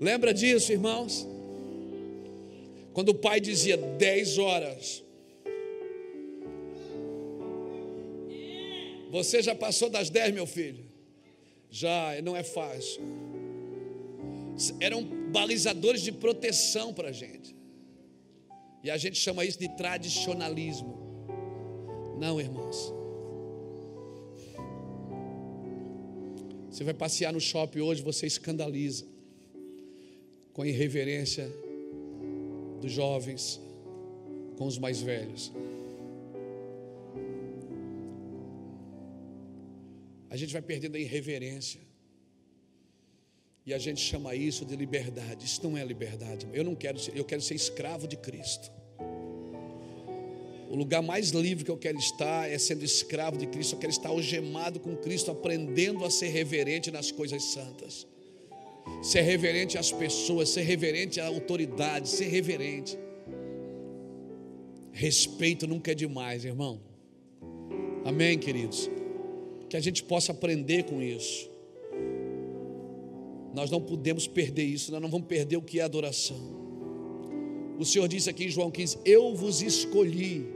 Lembra disso, irmãos? Quando o pai dizia 10 horas, Você já passou das 10, meu filho? Já, não é fácil. Eram balizadores de proteção para a gente. E a gente chama isso de tradicionalismo. Não, irmãos. Você vai passear no shopping hoje, você escandaliza com a irreverência dos jovens com os mais velhos. a gente vai perdendo a irreverência. E a gente chama isso de liberdade. Isso não é liberdade. Eu não quero ser, eu quero ser escravo de Cristo. O lugar mais livre que eu quero estar é sendo escravo de Cristo. Eu quero estar algemado com Cristo, aprendendo a ser reverente nas coisas santas. ser reverente às pessoas, ser reverente à autoridade, ser reverente. Respeito nunca é demais, irmão. Amém, queridos? Que a gente possa aprender com isso. Nós não podemos perder isso, nós não vamos perder o que é adoração. O Senhor disse aqui em João 15: Eu vos escolhi,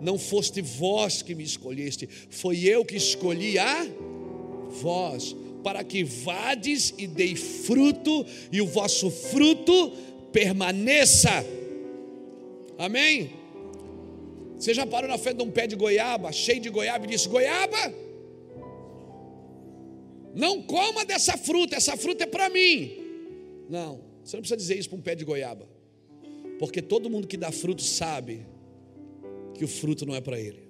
não foste vós que me escolheste, foi eu que escolhi a vós para que vades e dei fruto, e o vosso fruto permaneça. Amém? Você já parou na frente de um pé de goiaba, cheio de goiaba, e disse: Goiaba, não coma dessa fruta, essa fruta é para mim. Não, você não precisa dizer isso para um pé de goiaba, porque todo mundo que dá fruto sabe que o fruto não é para ele.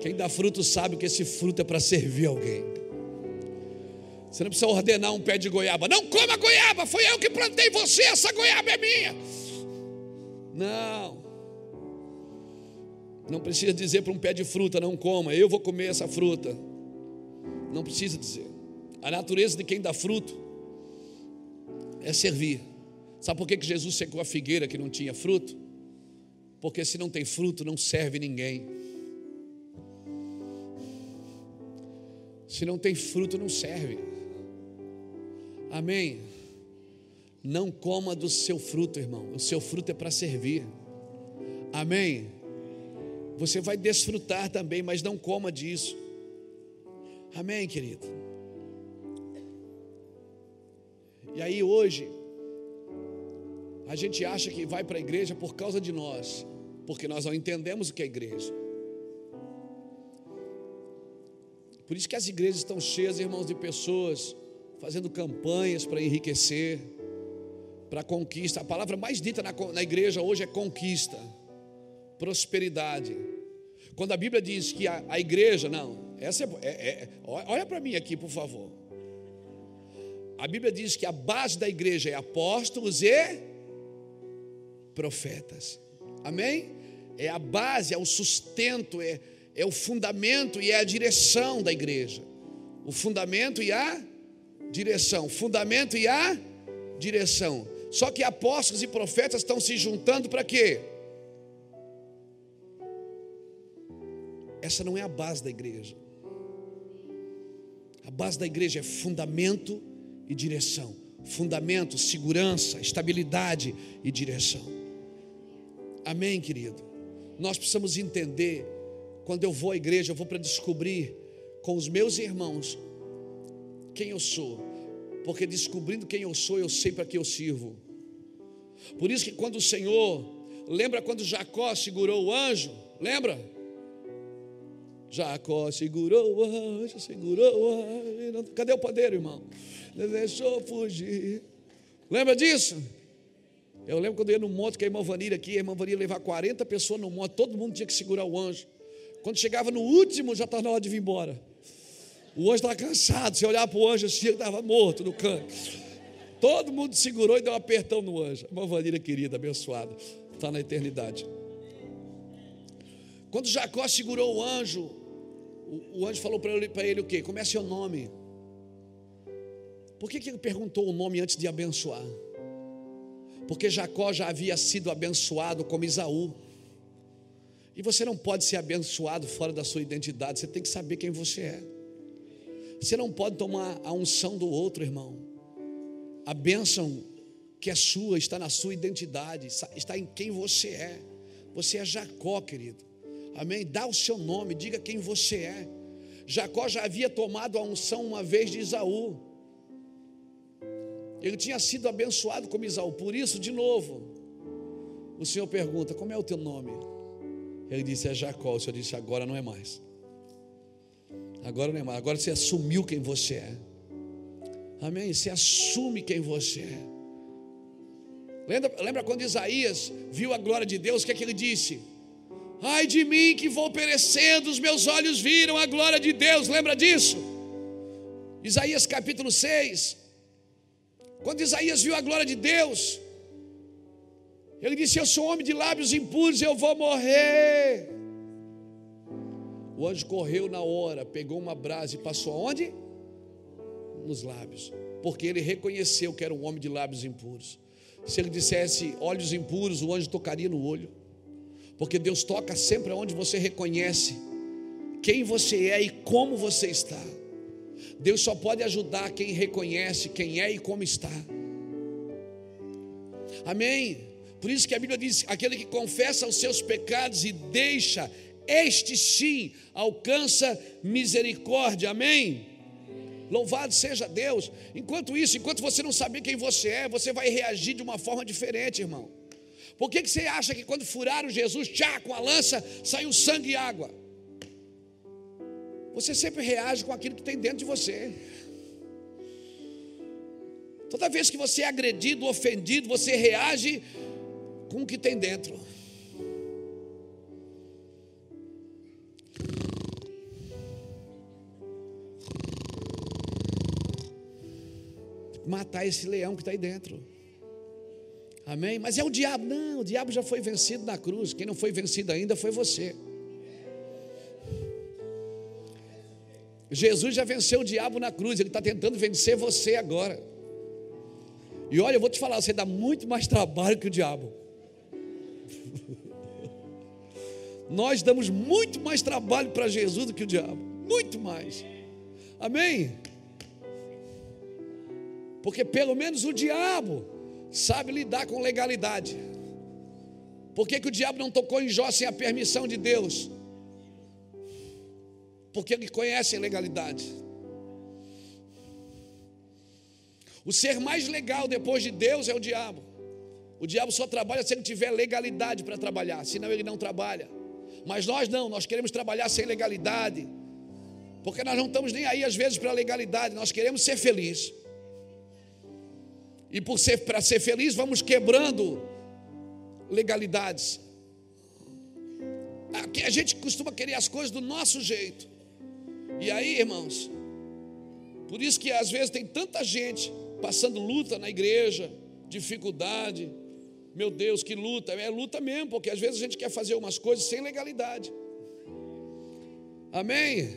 Quem dá fruto sabe que esse fruto é para servir alguém. Você não precisa ordenar um pé de goiaba. Não coma goiaba, foi eu que plantei você, essa goiaba é minha. Não. Não precisa dizer para um pé de fruta, não coma, eu vou comer essa fruta. Não precisa dizer. A natureza de quem dá fruto é servir. Sabe por que Jesus secou a figueira que não tinha fruto? Porque se não tem fruto, não serve ninguém. Se não tem fruto, não serve. Amém. Não coma do seu fruto, irmão. O seu fruto é para servir. Amém. Você vai desfrutar também, mas não coma disso. Amém, querido. E aí hoje a gente acha que vai para a igreja por causa de nós, porque nós não entendemos o que é igreja. Por isso que as igrejas estão cheias, irmãos, de pessoas fazendo campanhas para enriquecer, para conquista. A palavra mais dita na, na igreja hoje é conquista, prosperidade. Quando a Bíblia diz que a, a igreja, não, essa é, é, é olha para mim aqui, por favor. A Bíblia diz que a base da igreja é apóstolos e profetas. Amém? É a base, é o sustento, é, é o fundamento e é a direção da igreja. O fundamento e a direção. Fundamento e a direção. Só que apóstolos e profetas estão se juntando para quê? Essa não é a base da igreja. A base da igreja é fundamento e direção. Fundamento, segurança, estabilidade e direção. Amém, querido? Nós precisamos entender quando eu vou à igreja, eu vou para descobrir com os meus irmãos quem eu sou, porque descobrindo quem eu sou, eu sei para que eu sirvo. Por isso que quando o Senhor, lembra quando Jacó segurou o anjo? Lembra? Jacó segurou o anjo, segurou o anjo. Cadê o padeiro, irmão? Deixou fugir. Lembra disso? Eu lembro quando eu ia no monte com a irmã Vanira aqui, a irmã Vanira levar 40 pessoas no monte, todo mundo tinha que segurar o anjo. Quando chegava no último, já estava na hora de vir embora. O anjo estava cansado. Você olhava para o anjo assim, ele estava morto no canto. Todo mundo segurou e deu um apertão no anjo. Uma vanilha querida, abençoada. Está na eternidade. Quando Jacó segurou o anjo, o, o anjo falou para ele, ele o quê? Como é seu nome? Por que, que ele perguntou o nome antes de abençoar? Porque Jacó já havia sido abençoado como Isaú. E você não pode ser abençoado fora da sua identidade, você tem que saber quem você é. Você não pode tomar a unção do outro, irmão. A bênção que é sua está na sua identidade, está em quem você é. Você é Jacó, querido. Amém? Dá o seu nome, diga quem você é. Jacó já havia tomado a unção uma vez de Isaú. Ele tinha sido abençoado como Isaú. Por isso, de novo, o Senhor pergunta: Como é o teu nome? Ele disse: É Jacó. O Senhor disse: Agora não é mais. Agora não é mais. Agora você assumiu quem você é. Amém? Você assume quem você é. Lembra, lembra quando Isaías viu a glória de Deus? O que é que ele disse? Ai de mim que vou perecendo, os meus olhos viram a glória de Deus. Lembra disso? Isaías capítulo 6. Quando Isaías viu a glória de Deus, ele disse: Eu sou homem de lábios impuros, eu vou morrer. O anjo correu na hora, pegou uma brasa e passou aonde? Nos lábios. Porque ele reconheceu que era um homem de lábios impuros. Se ele dissesse olhos impuros, o anjo tocaria no olho. Porque Deus toca sempre onde você reconhece quem você é e como você está. Deus só pode ajudar quem reconhece quem é e como está. Amém? Por isso que a Bíblia diz: aquele que confessa os seus pecados e deixa, este sim alcança misericórdia. Amém? Louvado seja Deus. Enquanto isso, enquanto você não saber quem você é, você vai reagir de uma forma diferente, irmão. Por que, que você acha que quando furaram Jesus, tchá, com a lança, saiu sangue e água? Você sempre reage com aquilo que tem dentro de você. Toda vez que você é agredido, ofendido, você reage com o que tem dentro. Matar esse leão que está aí dentro. Amém? Mas é o diabo. Não, o diabo já foi vencido na cruz. Quem não foi vencido ainda foi você. Jesus já venceu o diabo na cruz. Ele está tentando vencer você agora. E olha, eu vou te falar, você dá muito mais trabalho que o diabo. *laughs* Nós damos muito mais trabalho para Jesus do que o diabo. Muito mais. Amém? Porque pelo menos o diabo sabe lidar com legalidade. Por que, que o diabo não tocou em Jó sem a permissão de Deus? Porque ele conhece a legalidade. O ser mais legal depois de Deus é o diabo. O diabo só trabalha se ele tiver legalidade para trabalhar, senão ele não trabalha. Mas nós não, nós queremos trabalhar sem legalidade, porque nós não estamos nem aí às vezes para a legalidade, nós queremos ser felizes. E por ser para ser feliz, vamos quebrando legalidades. A gente costuma querer as coisas do nosso jeito. E aí, irmãos, por isso que às vezes tem tanta gente passando luta na igreja, dificuldade. Meu Deus, que luta! É luta mesmo, porque às vezes a gente quer fazer umas coisas sem legalidade. Amém?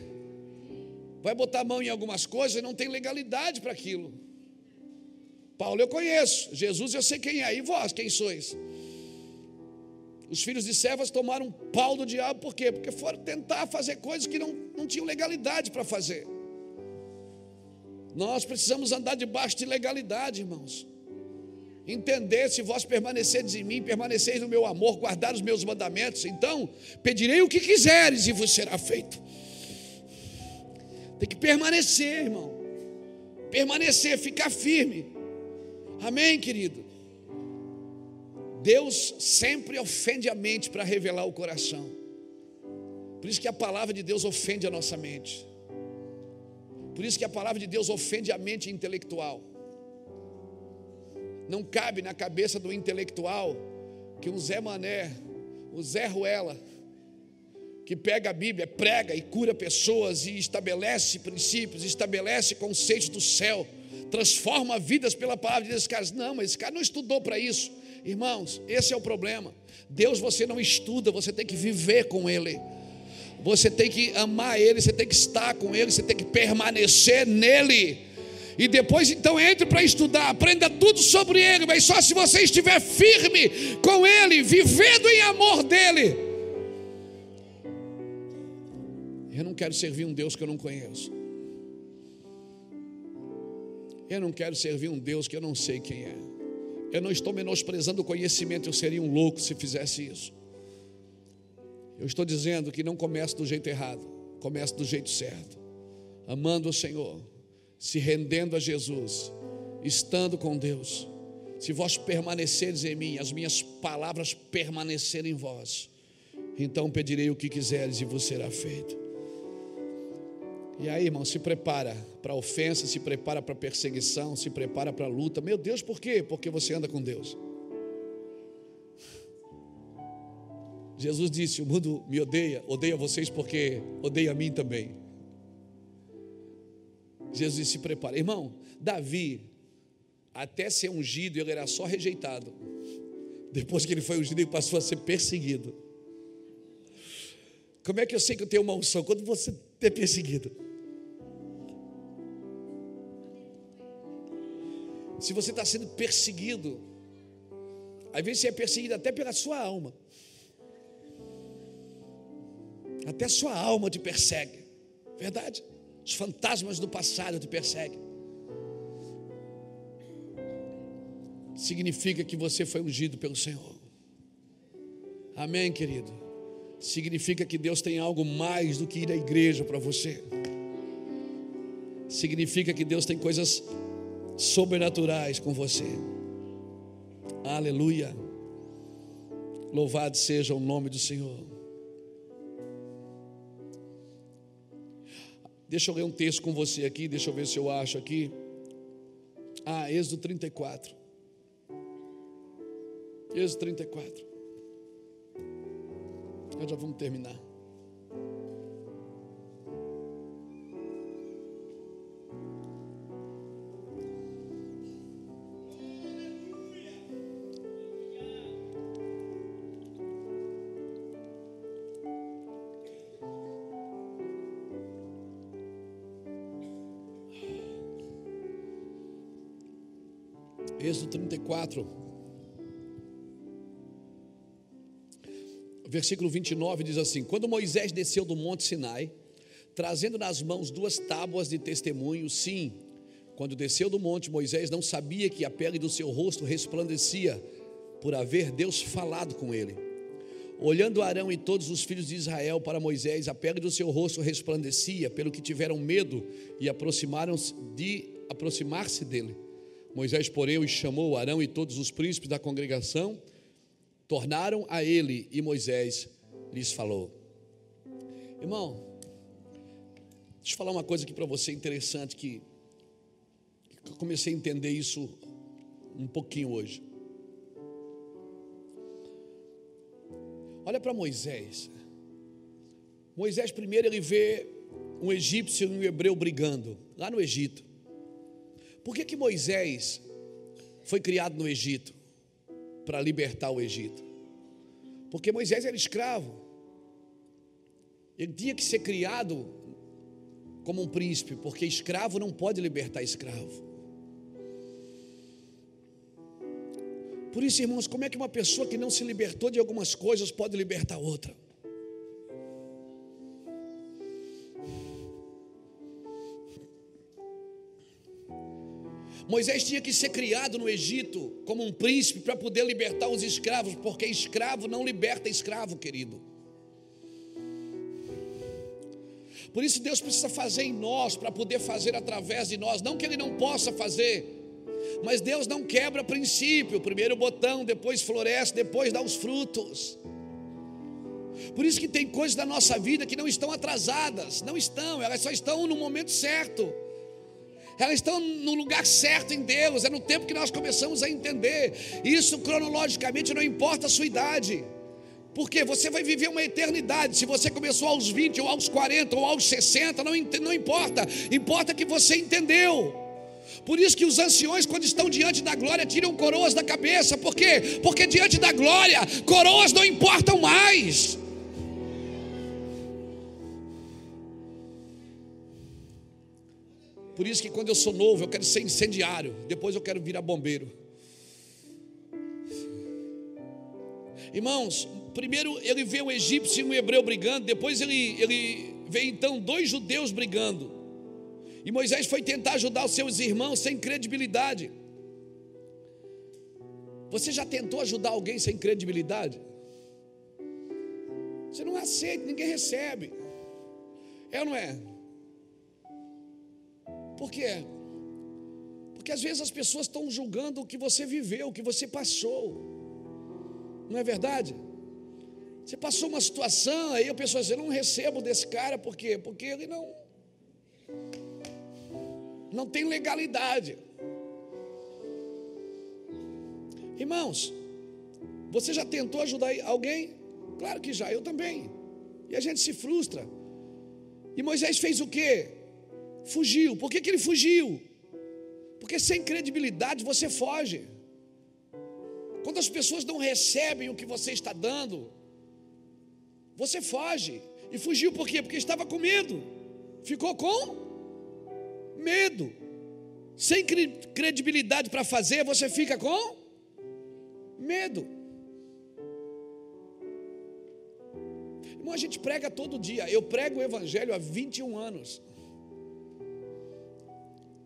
Vai botar a mão em algumas coisas e não tem legalidade para aquilo. Paulo eu conheço, Jesus eu sei quem é, e vós quem sois? Os filhos de servas tomaram pau do diabo, por quê? Porque foram tentar fazer coisas que não, não tinham legalidade para fazer. Nós precisamos andar debaixo de legalidade, irmãos. Entender se vós permaneceres em mim, permaneceis no meu amor, guardar os meus mandamentos, então pedirei o que quiseres e vos será feito. Tem que permanecer, irmão. Permanecer, ficar firme. Amém, querido? Deus sempre ofende a mente para revelar o coração. Por isso que a palavra de Deus ofende a nossa mente. Por isso que a palavra de Deus ofende a mente intelectual. Não cabe na cabeça do intelectual que um Zé Mané, um Zé Ruela, que pega a Bíblia, prega e cura pessoas e estabelece princípios, estabelece conceitos do céu transforma vidas pela palavra de Deus. Esse cara, não, mas esse cara não estudou para isso. Irmãos, esse é o problema. Deus você não estuda, você tem que viver com Ele. Você tem que amar Ele, você tem que estar com Ele, você tem que permanecer nele. E depois então entre para estudar, aprenda tudo sobre Ele, mas só se você estiver firme com Ele, vivendo em amor dEle. Eu não quero servir um Deus que eu não conheço. Eu não quero servir um Deus que eu não sei quem é. Eu não estou menosprezando o conhecimento, eu seria um louco se fizesse isso. Eu estou dizendo que não comece do jeito errado, comece do jeito certo, amando o Senhor, se rendendo a Jesus, estando com Deus. Se vós permaneceres em mim, as minhas palavras permanecerem em vós, então pedirei o que quiseres e vos será feito. E aí, irmão, se prepara para ofensa, se prepara para perseguição, se prepara para luta. Meu Deus, por quê? Porque você anda com Deus. Jesus disse: O mundo me odeia, odeia vocês porque odeia a mim também. Jesus Se prepara. Irmão, Davi, até ser ungido, ele era só rejeitado. Depois que ele foi ungido, ele passou a ser perseguido. Como é que eu sei que eu tenho uma unção? Quando você é perseguido. Se você está sendo perseguido, às vezes você é perseguido até pela sua alma. Até a sua alma te persegue. Verdade? Os fantasmas do passado te perseguem. Significa que você foi ungido pelo Senhor. Amém, querido? Significa que Deus tem algo mais do que ir à igreja para você. Significa que Deus tem coisas sobrenaturais com você. Aleluia. Louvado seja o nome do Senhor. Deixa eu ler um texto com você aqui, deixa eu ver se eu acho aqui. Ah, Êxodo 34. Êxodo 34. Nós já vamos terminar. Êxodo 34, versículo 29 diz assim: Quando Moisés desceu do monte Sinai, trazendo nas mãos duas tábuas de testemunho, sim, quando desceu do monte, Moisés não sabia que a pele do seu rosto resplandecia, por haver Deus falado com ele. Olhando Arão e todos os filhos de Israel para Moisés, a pele do seu rosto resplandecia, pelo que tiveram medo e aproximaram-se de aproximar-se dele. Moisés, porém, os chamou Arão e todos os príncipes da congregação, tornaram a ele e Moisés lhes falou. Irmão, deixa eu falar uma coisa aqui para você interessante que eu comecei a entender isso um pouquinho hoje. Olha para Moisés. Moisés primeiro ele vê um egípcio e um hebreu brigando lá no Egito. Por que, que Moisés foi criado no Egito? Para libertar o Egito. Porque Moisés era escravo. Ele tinha que ser criado como um príncipe, porque escravo não pode libertar escravo. Por isso, irmãos, como é que uma pessoa que não se libertou de algumas coisas pode libertar outra? Moisés tinha que ser criado no Egito como um príncipe para poder libertar os escravos, porque escravo não liberta escravo, querido. Por isso Deus precisa fazer em nós para poder fazer através de nós, não que ele não possa fazer, mas Deus não quebra princípio, primeiro botão, depois floresce, depois dá os frutos. Por isso que tem coisas da nossa vida que não estão atrasadas, não estão, elas só estão no momento certo elas estão no lugar certo em Deus, é no tempo que nós começamos a entender. Isso cronologicamente não importa a sua idade. Porque você vai viver uma eternidade. Se você começou aos 20, ou aos 40, ou aos 60, não, não importa. Importa que você entendeu. Por isso que os anciões, quando estão diante da glória, tiram coroas da cabeça. Por quê? Porque diante da glória, coroas não importam mais. Por isso que quando eu sou novo, eu quero ser incendiário, depois eu quero virar bombeiro. Irmãos, primeiro ele vê um egípcio e um hebreu brigando, depois ele, ele vê então dois judeus brigando. E Moisés foi tentar ajudar os seus irmãos sem credibilidade. Você já tentou ajudar alguém sem credibilidade? Você não aceita, ninguém recebe. É ou não é? Por quê? Porque às vezes as pessoas estão julgando o que você viveu, o que você passou. Não é verdade? Você passou uma situação, aí a pessoa diz, eu não recebo desse cara, por quê? Porque ele não não tem legalidade. Irmãos, você já tentou ajudar alguém? Claro que já, eu também. E a gente se frustra. E Moisés fez o quê? Fugiu. Por que, que ele fugiu? Porque sem credibilidade você foge. Quando as pessoas não recebem o que você está dando, você foge. E fugiu por quê? Porque estava com medo. Ficou com medo. Sem credibilidade para fazer, você fica com medo. Irmão, a gente prega todo dia. Eu prego o Evangelho há 21 anos.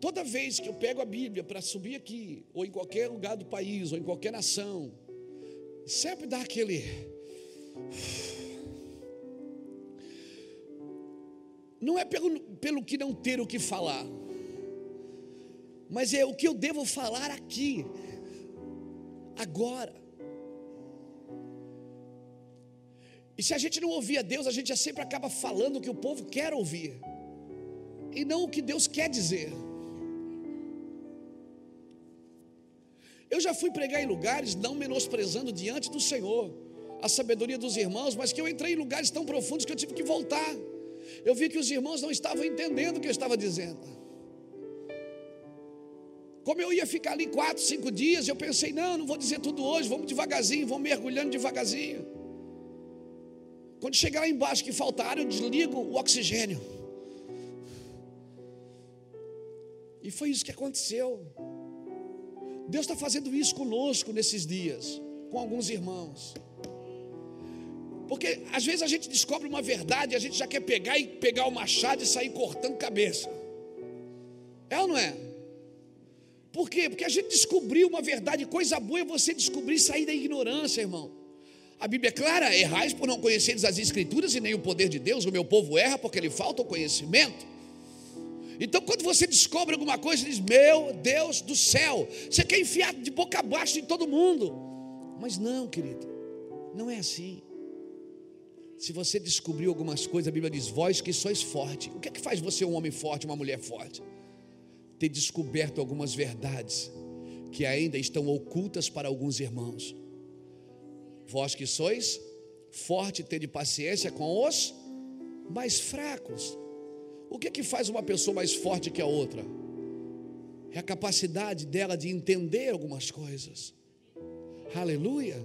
Toda vez que eu pego a Bíblia para subir aqui, ou em qualquer lugar do país, ou em qualquer nação, sempre dá aquele. *sighs* Não é pelo, pelo que não ter o que falar, mas é o que eu devo falar aqui, agora. E se a gente não ouvir a Deus, a gente sempre acaba falando o que o povo quer ouvir, e não o que Deus quer dizer. Eu já fui pregar em lugares, não menosprezando diante do Senhor a sabedoria dos irmãos, mas que eu entrei em lugares tão profundos que eu tive que voltar. Eu vi que os irmãos não estavam entendendo o que eu estava dizendo. Como eu ia ficar ali quatro, cinco dias, eu pensei, não, não vou dizer tudo hoje, vamos devagarzinho, vamos mergulhando devagarzinho. Quando chegar lá embaixo que falta ar, eu desligo o oxigênio. E foi isso que aconteceu. Deus está fazendo isso conosco nesses dias, com alguns irmãos. Porque às vezes a gente descobre uma verdade, a gente já quer pegar e pegar o machado e sair cortando cabeça. É ou não é? Por quê? Porque a gente descobriu uma verdade, coisa boa é você descobrir e sair da ignorância, irmão. A Bíblia é clara: errais por não conheceres as Escrituras e nem o poder de Deus. O meu povo erra porque lhe falta o conhecimento. Então, quando você descobre alguma coisa, diz: Meu Deus do céu, você quer enfiar de boca abaixo em todo mundo. Mas não, querido, não é assim. Se você descobriu algumas coisas, a Bíblia diz: Vós que sois forte. O que é que faz você um homem forte, uma mulher forte? Ter descoberto algumas verdades que ainda estão ocultas para alguns irmãos. Vós que sois forte, de paciência com os mais fracos. O que é que faz uma pessoa mais forte que a outra? É a capacidade dela de entender algumas coisas. Aleluia.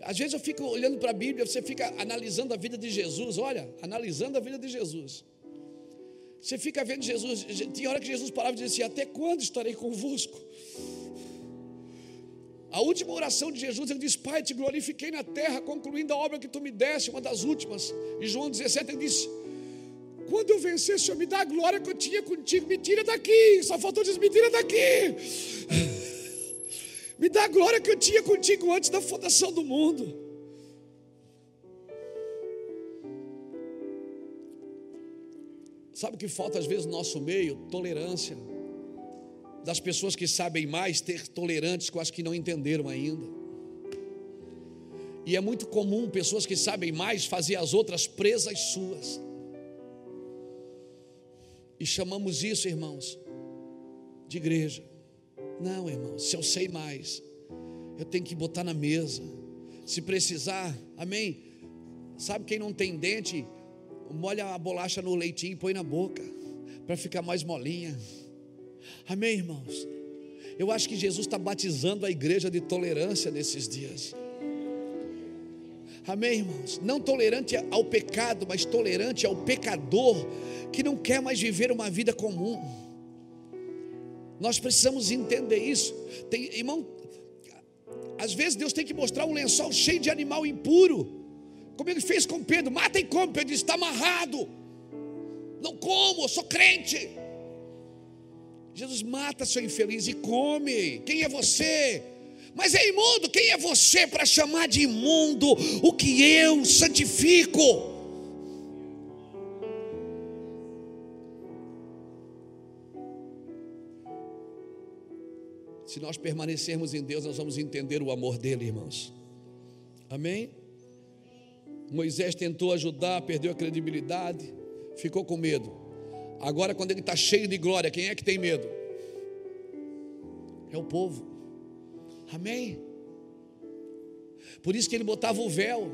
Às vezes eu fico olhando para a Bíblia, você fica analisando a vida de Jesus, olha, analisando a vida de Jesus. Você fica vendo Jesus, tinha hora que Jesus parava e dizia assim: Até quando estarei convosco? A última oração de Jesus, ele diz: Pai, te glorifiquei na terra, concluindo a obra que tu me deste, uma das últimas. Em João 17, ele disse: quando eu vencer, Senhor, me dá a glória que eu tinha contigo. Me tira daqui. Só faltou dizer, me tira daqui. Me dá a glória que eu tinha contigo antes da fundação do mundo. Sabe o que falta às vezes no nosso meio? Tolerância. Das pessoas que sabem mais ter tolerantes com as que não entenderam ainda. E é muito comum pessoas que sabem mais fazer as outras presas suas. E chamamos isso, irmãos, de igreja. Não, irmãos, se eu sei mais, eu tenho que botar na mesa. Se precisar, amém? Sabe quem não tem dente? Molha a bolacha no leitinho e põe na boca, para ficar mais molinha. Amém, irmãos? Eu acho que Jesus está batizando a igreja de tolerância nesses dias. Amém, irmãos? Não tolerante ao pecado, mas tolerante ao pecador que não quer mais viver uma vida comum. Nós precisamos entender isso. Tem, irmão, às vezes Deus tem que mostrar um lençol cheio de animal impuro. Como ele fez com Pedro, mata e come. Pedro está amarrado. Não como, sou crente. Jesus mata seu infeliz e come. Quem é você? Mas é imundo. Quem é você para chamar de imundo o que eu santifico? Se nós permanecermos em Deus, nós vamos entender o amor dele, irmãos. Amém? Moisés tentou ajudar, perdeu a credibilidade, ficou com medo. Agora, quando ele está cheio de glória, quem é que tem medo? É o povo. Amém? Por isso que ele botava o véu.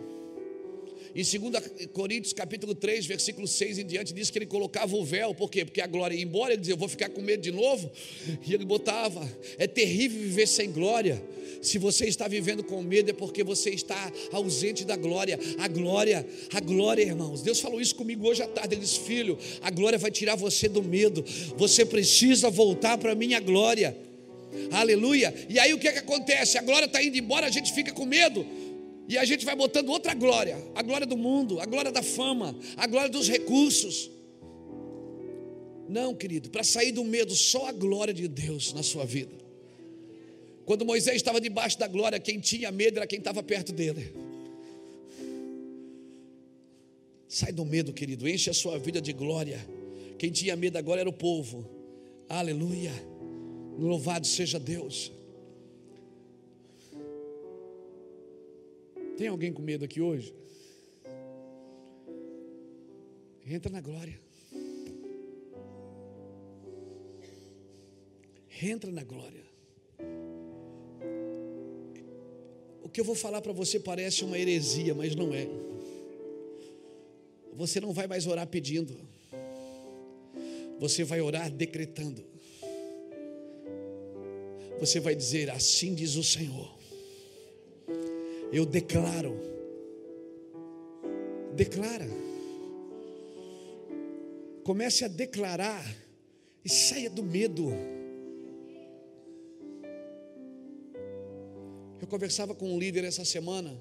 Em 2 Coríntios capítulo 3, versículo 6 em diante, diz que ele colocava o véu, por quê? Porque a glória ia embora, ele dizia, eu vou ficar com medo de novo, e ele botava. É terrível viver sem glória. Se você está vivendo com medo, é porque você está ausente da glória. A glória, a glória, irmãos. Deus falou isso comigo hoje à tarde. Ele disse, filho, a glória vai tirar você do medo. Você precisa voltar para a minha glória. Aleluia. E aí o que, é que acontece? A glória está indo embora, a gente fica com medo. E a gente vai botando outra glória, a glória do mundo, a glória da fama, a glória dos recursos. Não, querido, para sair do medo, só a glória de Deus na sua vida. Quando Moisés estava debaixo da glória, quem tinha medo era quem estava perto dele. Sai do medo, querido, enche a sua vida de glória. Quem tinha medo agora era o povo. Aleluia. Louvado seja Deus. Tem alguém com medo aqui hoje? Entra na glória. Entra na glória. O que eu vou falar para você parece uma heresia, mas não é. Você não vai mais orar pedindo. Você vai orar decretando. Você vai dizer: Assim diz o Senhor eu declaro. Declara. Comece a declarar e saia do medo. Eu conversava com um líder essa semana,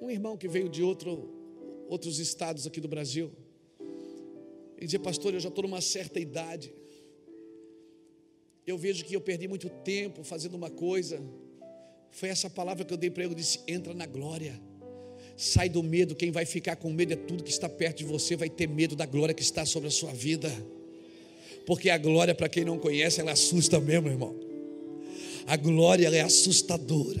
um irmão que veio de outro, outros estados aqui do Brasil. Ele dizia, pastor, eu já estou numa certa idade. Eu vejo que eu perdi muito tempo fazendo uma coisa foi essa palavra que eu dei para ele, eu disse: entra na glória. Sai do medo, quem vai ficar com medo é tudo que está perto de você, vai ter medo da glória que está sobre a sua vida. Porque a glória, para quem não conhece, ela assusta mesmo, irmão. A glória é assustadora.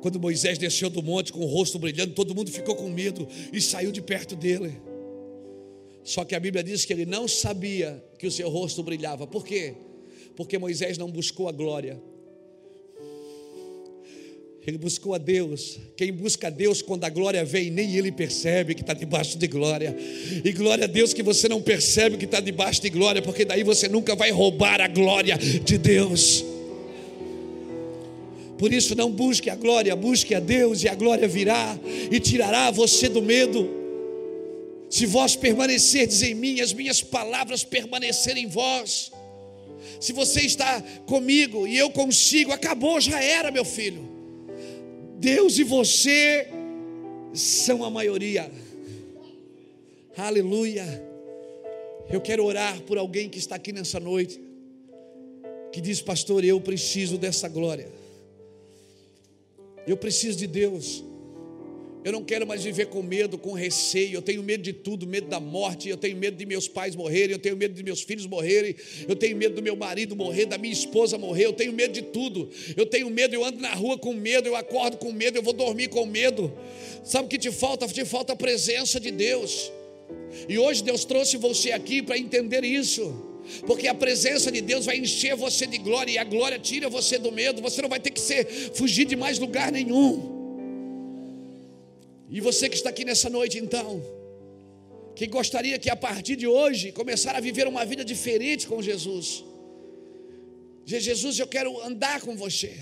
Quando Moisés desceu do monte com o rosto brilhando, todo mundo ficou com medo e saiu de perto dele. Só que a Bíblia diz que ele não sabia que o seu rosto brilhava. Por quê? Porque Moisés não buscou a glória, ele buscou a Deus. Quem busca a Deus quando a glória vem, nem ele percebe que está debaixo de glória. E glória a Deus que você não percebe que está debaixo de glória, porque daí você nunca vai roubar a glória de Deus. Por isso, não busque a glória, busque a Deus, e a glória virá e tirará você do medo. Se vós permanecerdes em mim, as minhas palavras permanecerem em vós. Se você está comigo e eu consigo, acabou, já era, meu filho. Deus e você são a maioria. Aleluia. Eu quero orar por alguém que está aqui nessa noite, que diz, pastor, eu preciso dessa glória. Eu preciso de Deus. Eu não quero mais viver com medo, com receio. Eu tenho medo de tudo, medo da morte. Eu tenho medo de meus pais morrerem. Eu tenho medo de meus filhos morrerem. Eu tenho medo do meu marido morrer, da minha esposa morrer. Eu tenho medo de tudo. Eu tenho medo. Eu ando na rua com medo. Eu acordo com medo. Eu vou dormir com medo. Sabe o que te falta? Te falta a presença de Deus. E hoje Deus trouxe você aqui para entender isso. Porque a presença de Deus vai encher você de glória e a glória tira você do medo. Você não vai ter que ser fugir de mais lugar nenhum. E você que está aqui nessa noite, então, que gostaria que a partir de hoje começar a viver uma vida diferente com Jesus. Jesus, eu quero andar com você.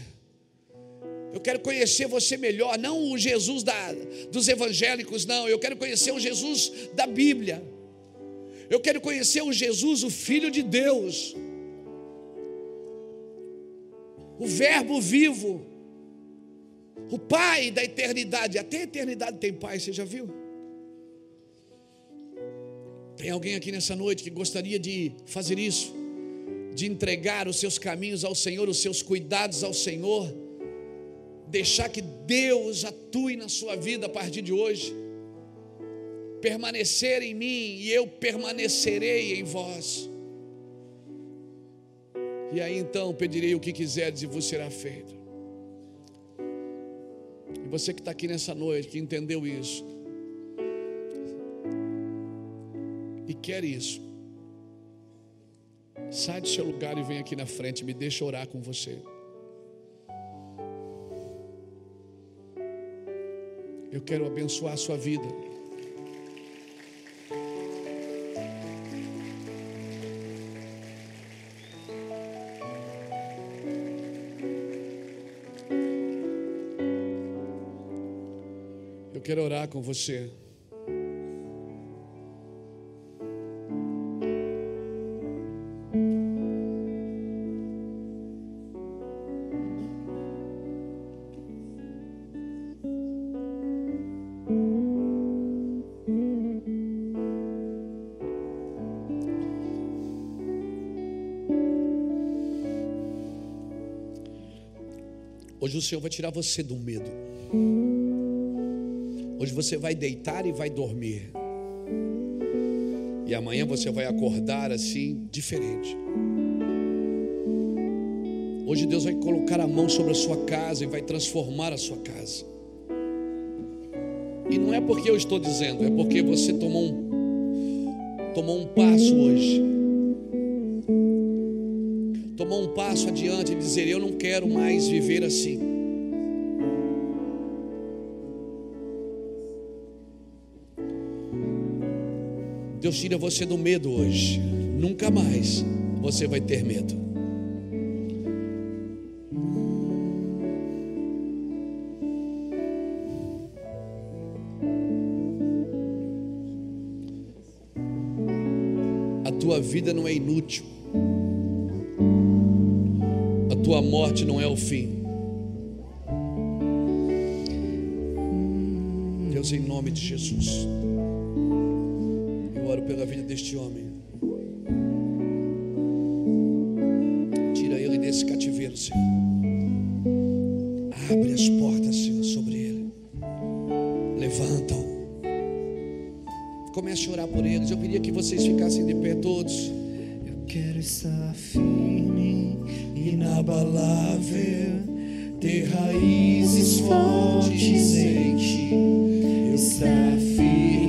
Eu quero conhecer você melhor, não o Jesus da, dos evangélicos, não. Eu quero conhecer o Jesus da Bíblia. Eu quero conhecer o Jesus, o Filho de Deus, o Verbo vivo o Pai da eternidade, até a eternidade tem Pai, você já viu? Tem alguém aqui nessa noite que gostaria de fazer isso? De entregar os seus caminhos ao Senhor, os seus cuidados ao Senhor, deixar que Deus atue na sua vida a partir de hoje, permanecer em mim e eu permanecerei em vós. E aí então pedirei o que quiseres e vos será feito. E você que está aqui nessa noite, que entendeu isso, e quer isso, sai do seu lugar e vem aqui na frente, me deixa orar com você. Eu quero abençoar a sua vida. Quero orar com você. Hoje o Senhor vai tirar você do medo. Hoje você vai deitar e vai dormir. E amanhã você vai acordar assim, diferente. Hoje Deus vai colocar a mão sobre a sua casa e vai transformar a sua casa. E não é porque eu estou dizendo, é porque você tomou um, tomou um passo hoje. Tomou um passo adiante e dizer: Eu não quero mais viver assim. Deus tira você do medo hoje. Nunca mais você vai ter medo. A tua vida não é inútil. A tua morte não é o fim. Deus, em nome de Jesus deste homem. Tira ele desse cativeiro, Senhor. Abre as portas, Senhor, sobre ele. Levanta-o. Comece a orar por eles. Eu queria que vocês ficassem de pé todos. Eu quero estar firme, inabalável, ter raízes fortes em ti. Estar firme,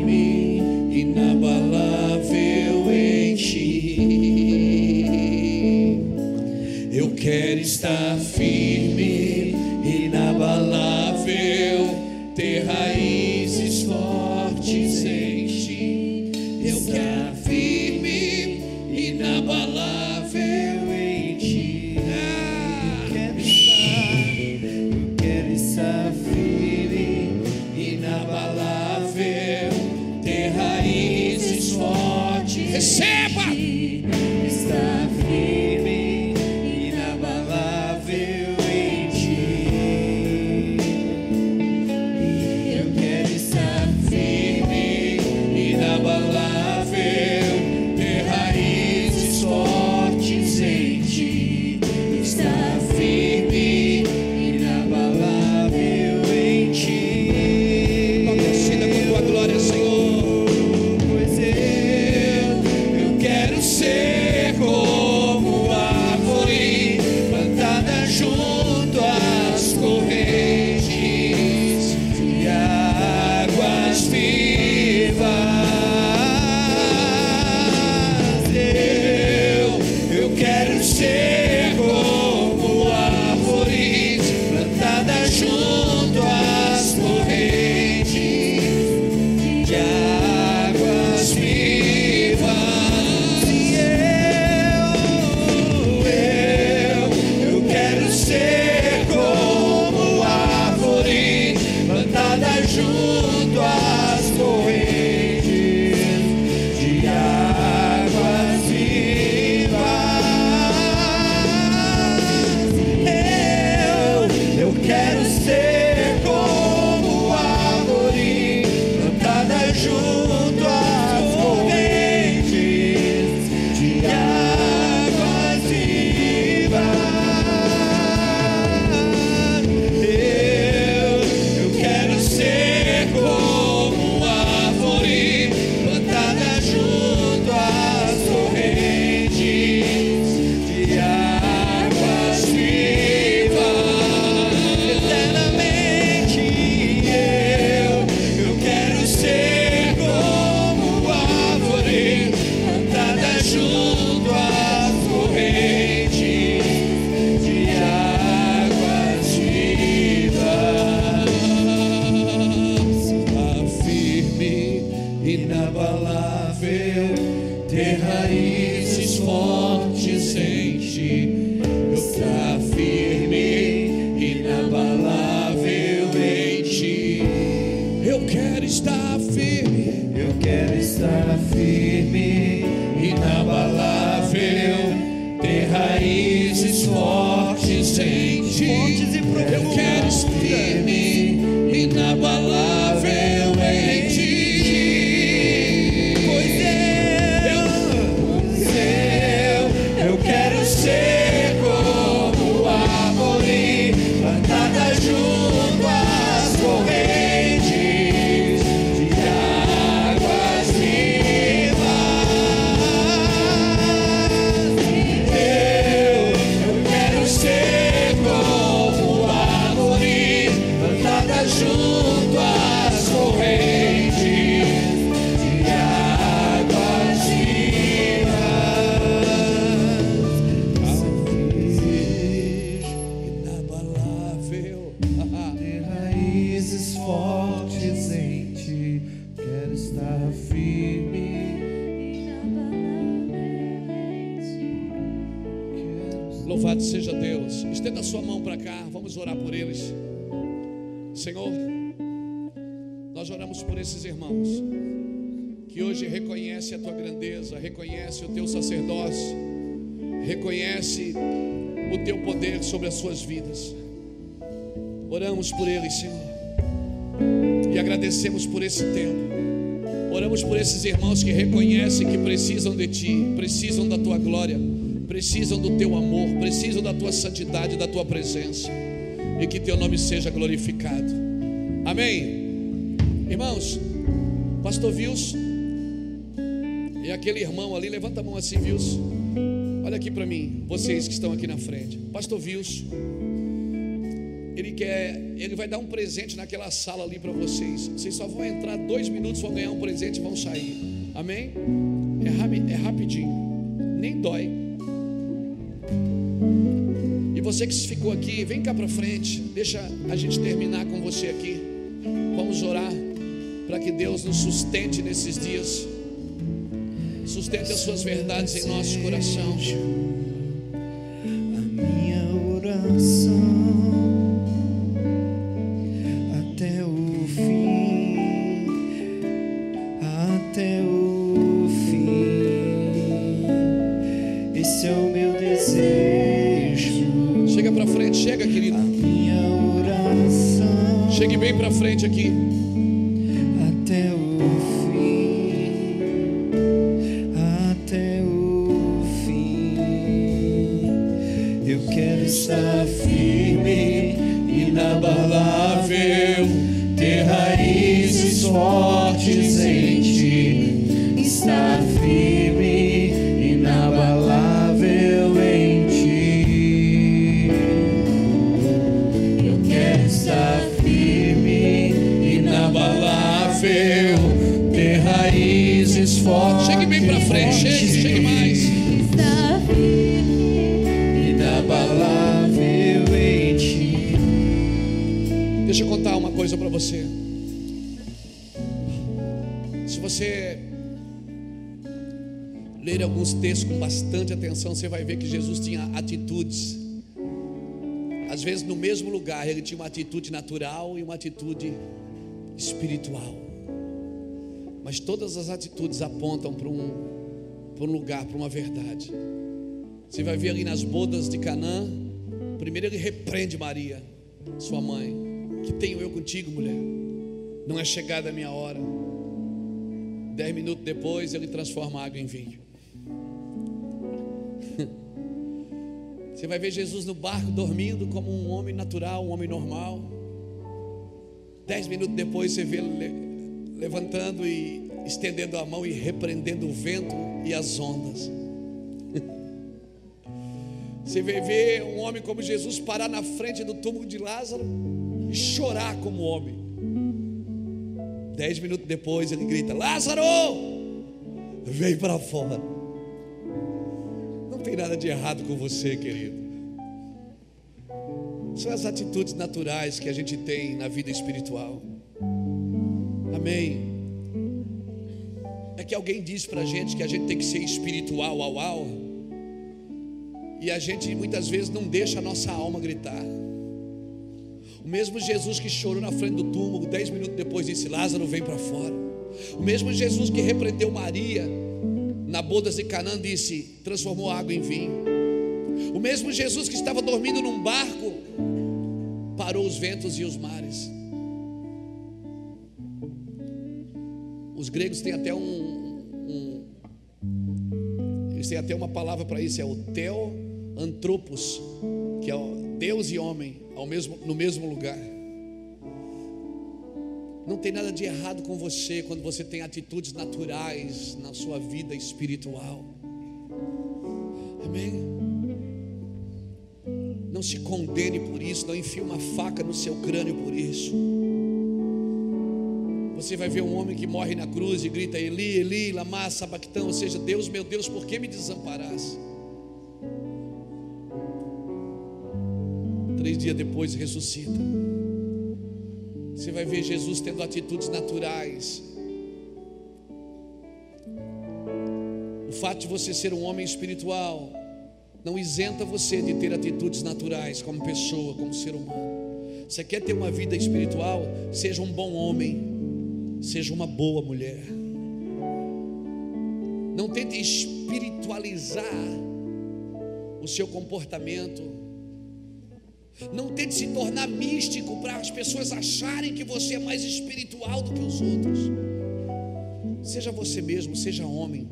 suas vidas. Oramos por eles, Senhor. E agradecemos por esse tempo. Oramos por esses irmãos que reconhecem que precisam de Ti, precisam da Tua glória, precisam do Teu amor, precisam da Tua santidade, da Tua presença. E que Teu nome seja glorificado. Amém. Irmãos, Pastor Vils e aquele irmão ali, levanta a mão assim, Vils. Olha aqui para mim, vocês que estão aqui na frente. Pastor Vils, ele quer, ele vai dar um presente naquela sala ali para vocês. Vocês só vão entrar dois minutos, vão ganhar um presente e vão sair. Amém? É, é rapidinho, nem dói. E você que ficou aqui, vem cá para frente. Deixa a gente terminar com você aqui. Vamos orar para que Deus nos sustente nesses dias. Sustente as suas verdades em nosso coração. Você vai ver que Jesus tinha atitudes. Às vezes, no mesmo lugar, ele tinha uma atitude natural e uma atitude espiritual. Mas todas as atitudes apontam para um, para um lugar, para uma verdade. Você vai ver ali nas bodas de Canaã, primeiro ele repreende Maria, sua mãe. Que tenho eu contigo, mulher? Não é chegada a minha hora. Dez minutos depois, ele transforma a água em vinho. Você vai ver Jesus no barco dormindo como um homem natural, um homem normal. Dez minutos depois, você vê ele le- levantando e estendendo a mão e repreendendo o vento e as ondas. Você vai ver um homem como Jesus parar na frente do túmulo de Lázaro e chorar como homem. Dez minutos depois ele grita: Lázaro, vem para fora. Tem nada de errado com você, querido. São as atitudes naturais que a gente tem na vida espiritual. Amém. que alguém disse para a gente que a gente tem que ser espiritual, au, au, e a gente muitas vezes não deixa a nossa alma gritar. O mesmo Jesus que chorou na frente do túmulo, dez minutos depois disse: Lázaro vem para fora. O mesmo Jesus que repreendeu Maria na bodas de Canaã disse: transformou água em vinho. O mesmo Jesus que estava dormindo num barco parou os ventos e os mares. Os gregos têm até um, um eles têm até uma palavra para isso, é o antropos, que é Deus e homem ao mesmo, no mesmo lugar. Não tem nada de errado com você quando você tem atitudes naturais na sua vida espiritual. Amém? Não se condene por isso, não enfie uma faca no seu crânio por isso. Você vai ver um homem que morre na cruz e grita: Eli, Eli, lama sabactão, ou seja, Deus, meu Deus, por que me desamparaste? Três dias depois ressuscita. Você vai ver Jesus tendo atitudes naturais. O fato de você ser um homem espiritual não isenta você de ter atitudes naturais como pessoa, como ser humano. Você quer ter uma vida espiritual? Seja um bom homem, Seja uma boa mulher. Não tente espiritualizar o seu comportamento. Não tente se tornar místico para as pessoas acharem que você é mais espiritual do que os outros. Seja você mesmo, seja homem.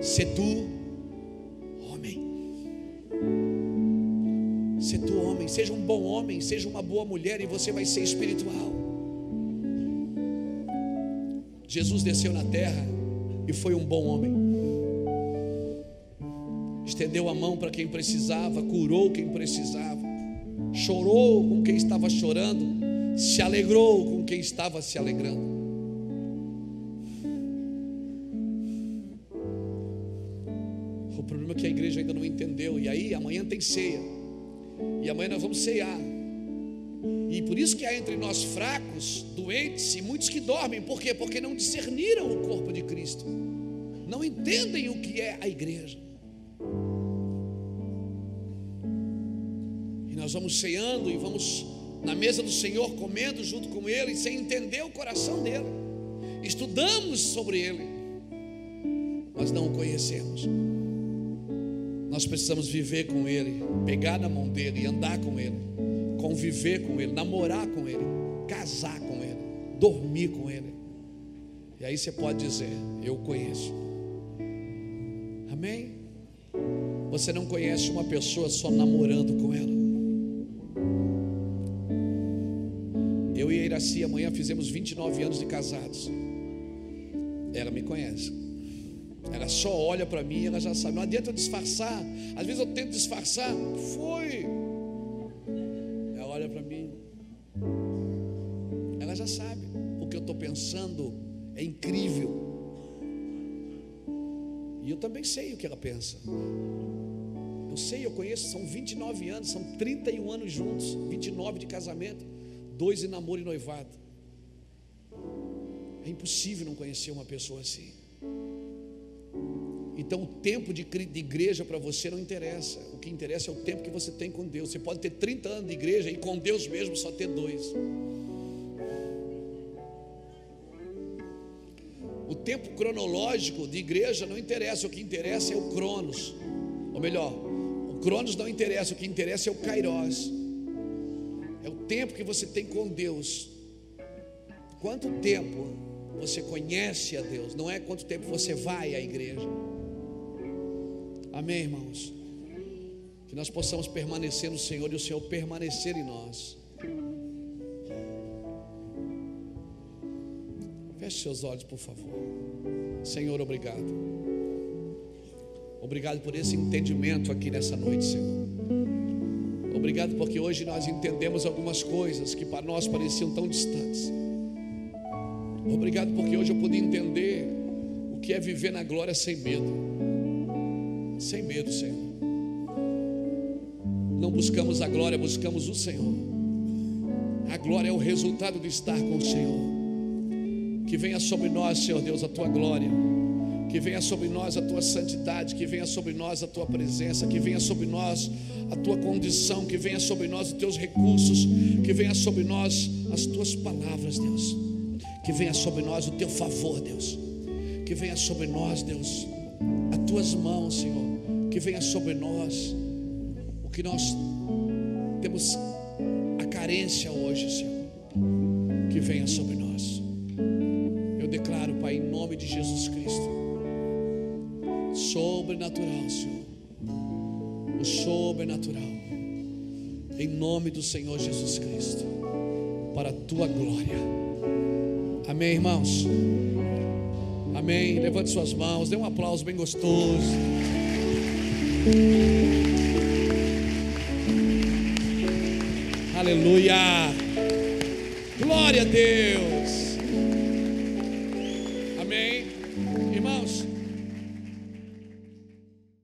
Se tu, homem. Se tu, homem. Seja um bom homem, seja uma boa mulher e você vai ser espiritual. Jesus desceu na terra e foi um bom homem. Estendeu a mão para quem precisava, curou quem precisava, chorou com quem estava chorando, se alegrou com quem estava se alegrando. O problema é que a igreja ainda não entendeu. E aí, amanhã tem ceia. E amanhã nós vamos ceiar. E por isso que há entre nós fracos, doentes e muitos que dormem. Por quê? Porque não discerniram o corpo de Cristo. Não entendem o que é a igreja. E nós vamos ceando e vamos na mesa do Senhor comendo junto com Ele, sem entender o coração dele. Estudamos sobre Ele, mas não o conhecemos. Nós precisamos viver com Ele, pegar na mão dele e andar com Ele conviver com Ele, namorar com Ele, casar com Ele, dormir com Ele. E aí você pode dizer: Eu conheço. Amém? Você não conhece uma pessoa só namorando com ela. Eu e a Iraci amanhã fizemos 29 anos de casados. Ela me conhece. Ela só olha para mim ela já sabe. Não adianta eu disfarçar. Às vezes eu tento disfarçar. Foi. já sabe. O que eu estou pensando é incrível. E eu também sei o que ela pensa. Eu sei, eu conheço, são 29 anos, são 31 anos juntos, 29 de casamento, dois em namoro e noivado. É impossível não conhecer uma pessoa assim. Então, o tempo de, igreja para você não interessa. O que interessa é o tempo que você tem com Deus. Você pode ter 30 anos de igreja e com Deus mesmo só ter dois. Tempo cronológico de igreja não interessa, o que interessa é o Cronos. Ou melhor, o Cronos não interessa, o que interessa é o Kairos. É o tempo que você tem com Deus. Quanto tempo você conhece a Deus, não é quanto tempo você vai à igreja. Amém, irmãos? Que nós possamos permanecer no Senhor e o Senhor permanecer em nós. Feche seus olhos, por favor. Senhor, obrigado. Obrigado por esse entendimento aqui nessa noite, Senhor. Obrigado porque hoje nós entendemos algumas coisas que para nós pareciam tão distantes. Obrigado porque hoje eu pude entender o que é viver na glória sem medo. Sem medo, Senhor. Não buscamos a glória, buscamos o Senhor. A glória é o resultado de estar com o Senhor. Que venha sobre nós, Senhor Deus, a tua glória. Que venha sobre nós a tua santidade, que venha sobre nós a tua presença, que venha sobre nós a tua condição, que venha sobre nós os teus recursos, que venha sobre nós as tuas palavras, Deus. Que venha sobre nós o teu favor, Deus. Que venha sobre nós, Deus, as tuas mãos, Senhor. Que venha sobre nós o que nós temos a carência hoje, Senhor. Que venha sobre nós. Declaro, Pai, em nome de Jesus Cristo, sobrenatural, Senhor. O sobrenatural. Em nome do Senhor Jesus Cristo. Para a tua glória. Amém, irmãos? Amém. Levante suas mãos, dê um aplauso bem gostoso. Aleluia. Glória a Deus.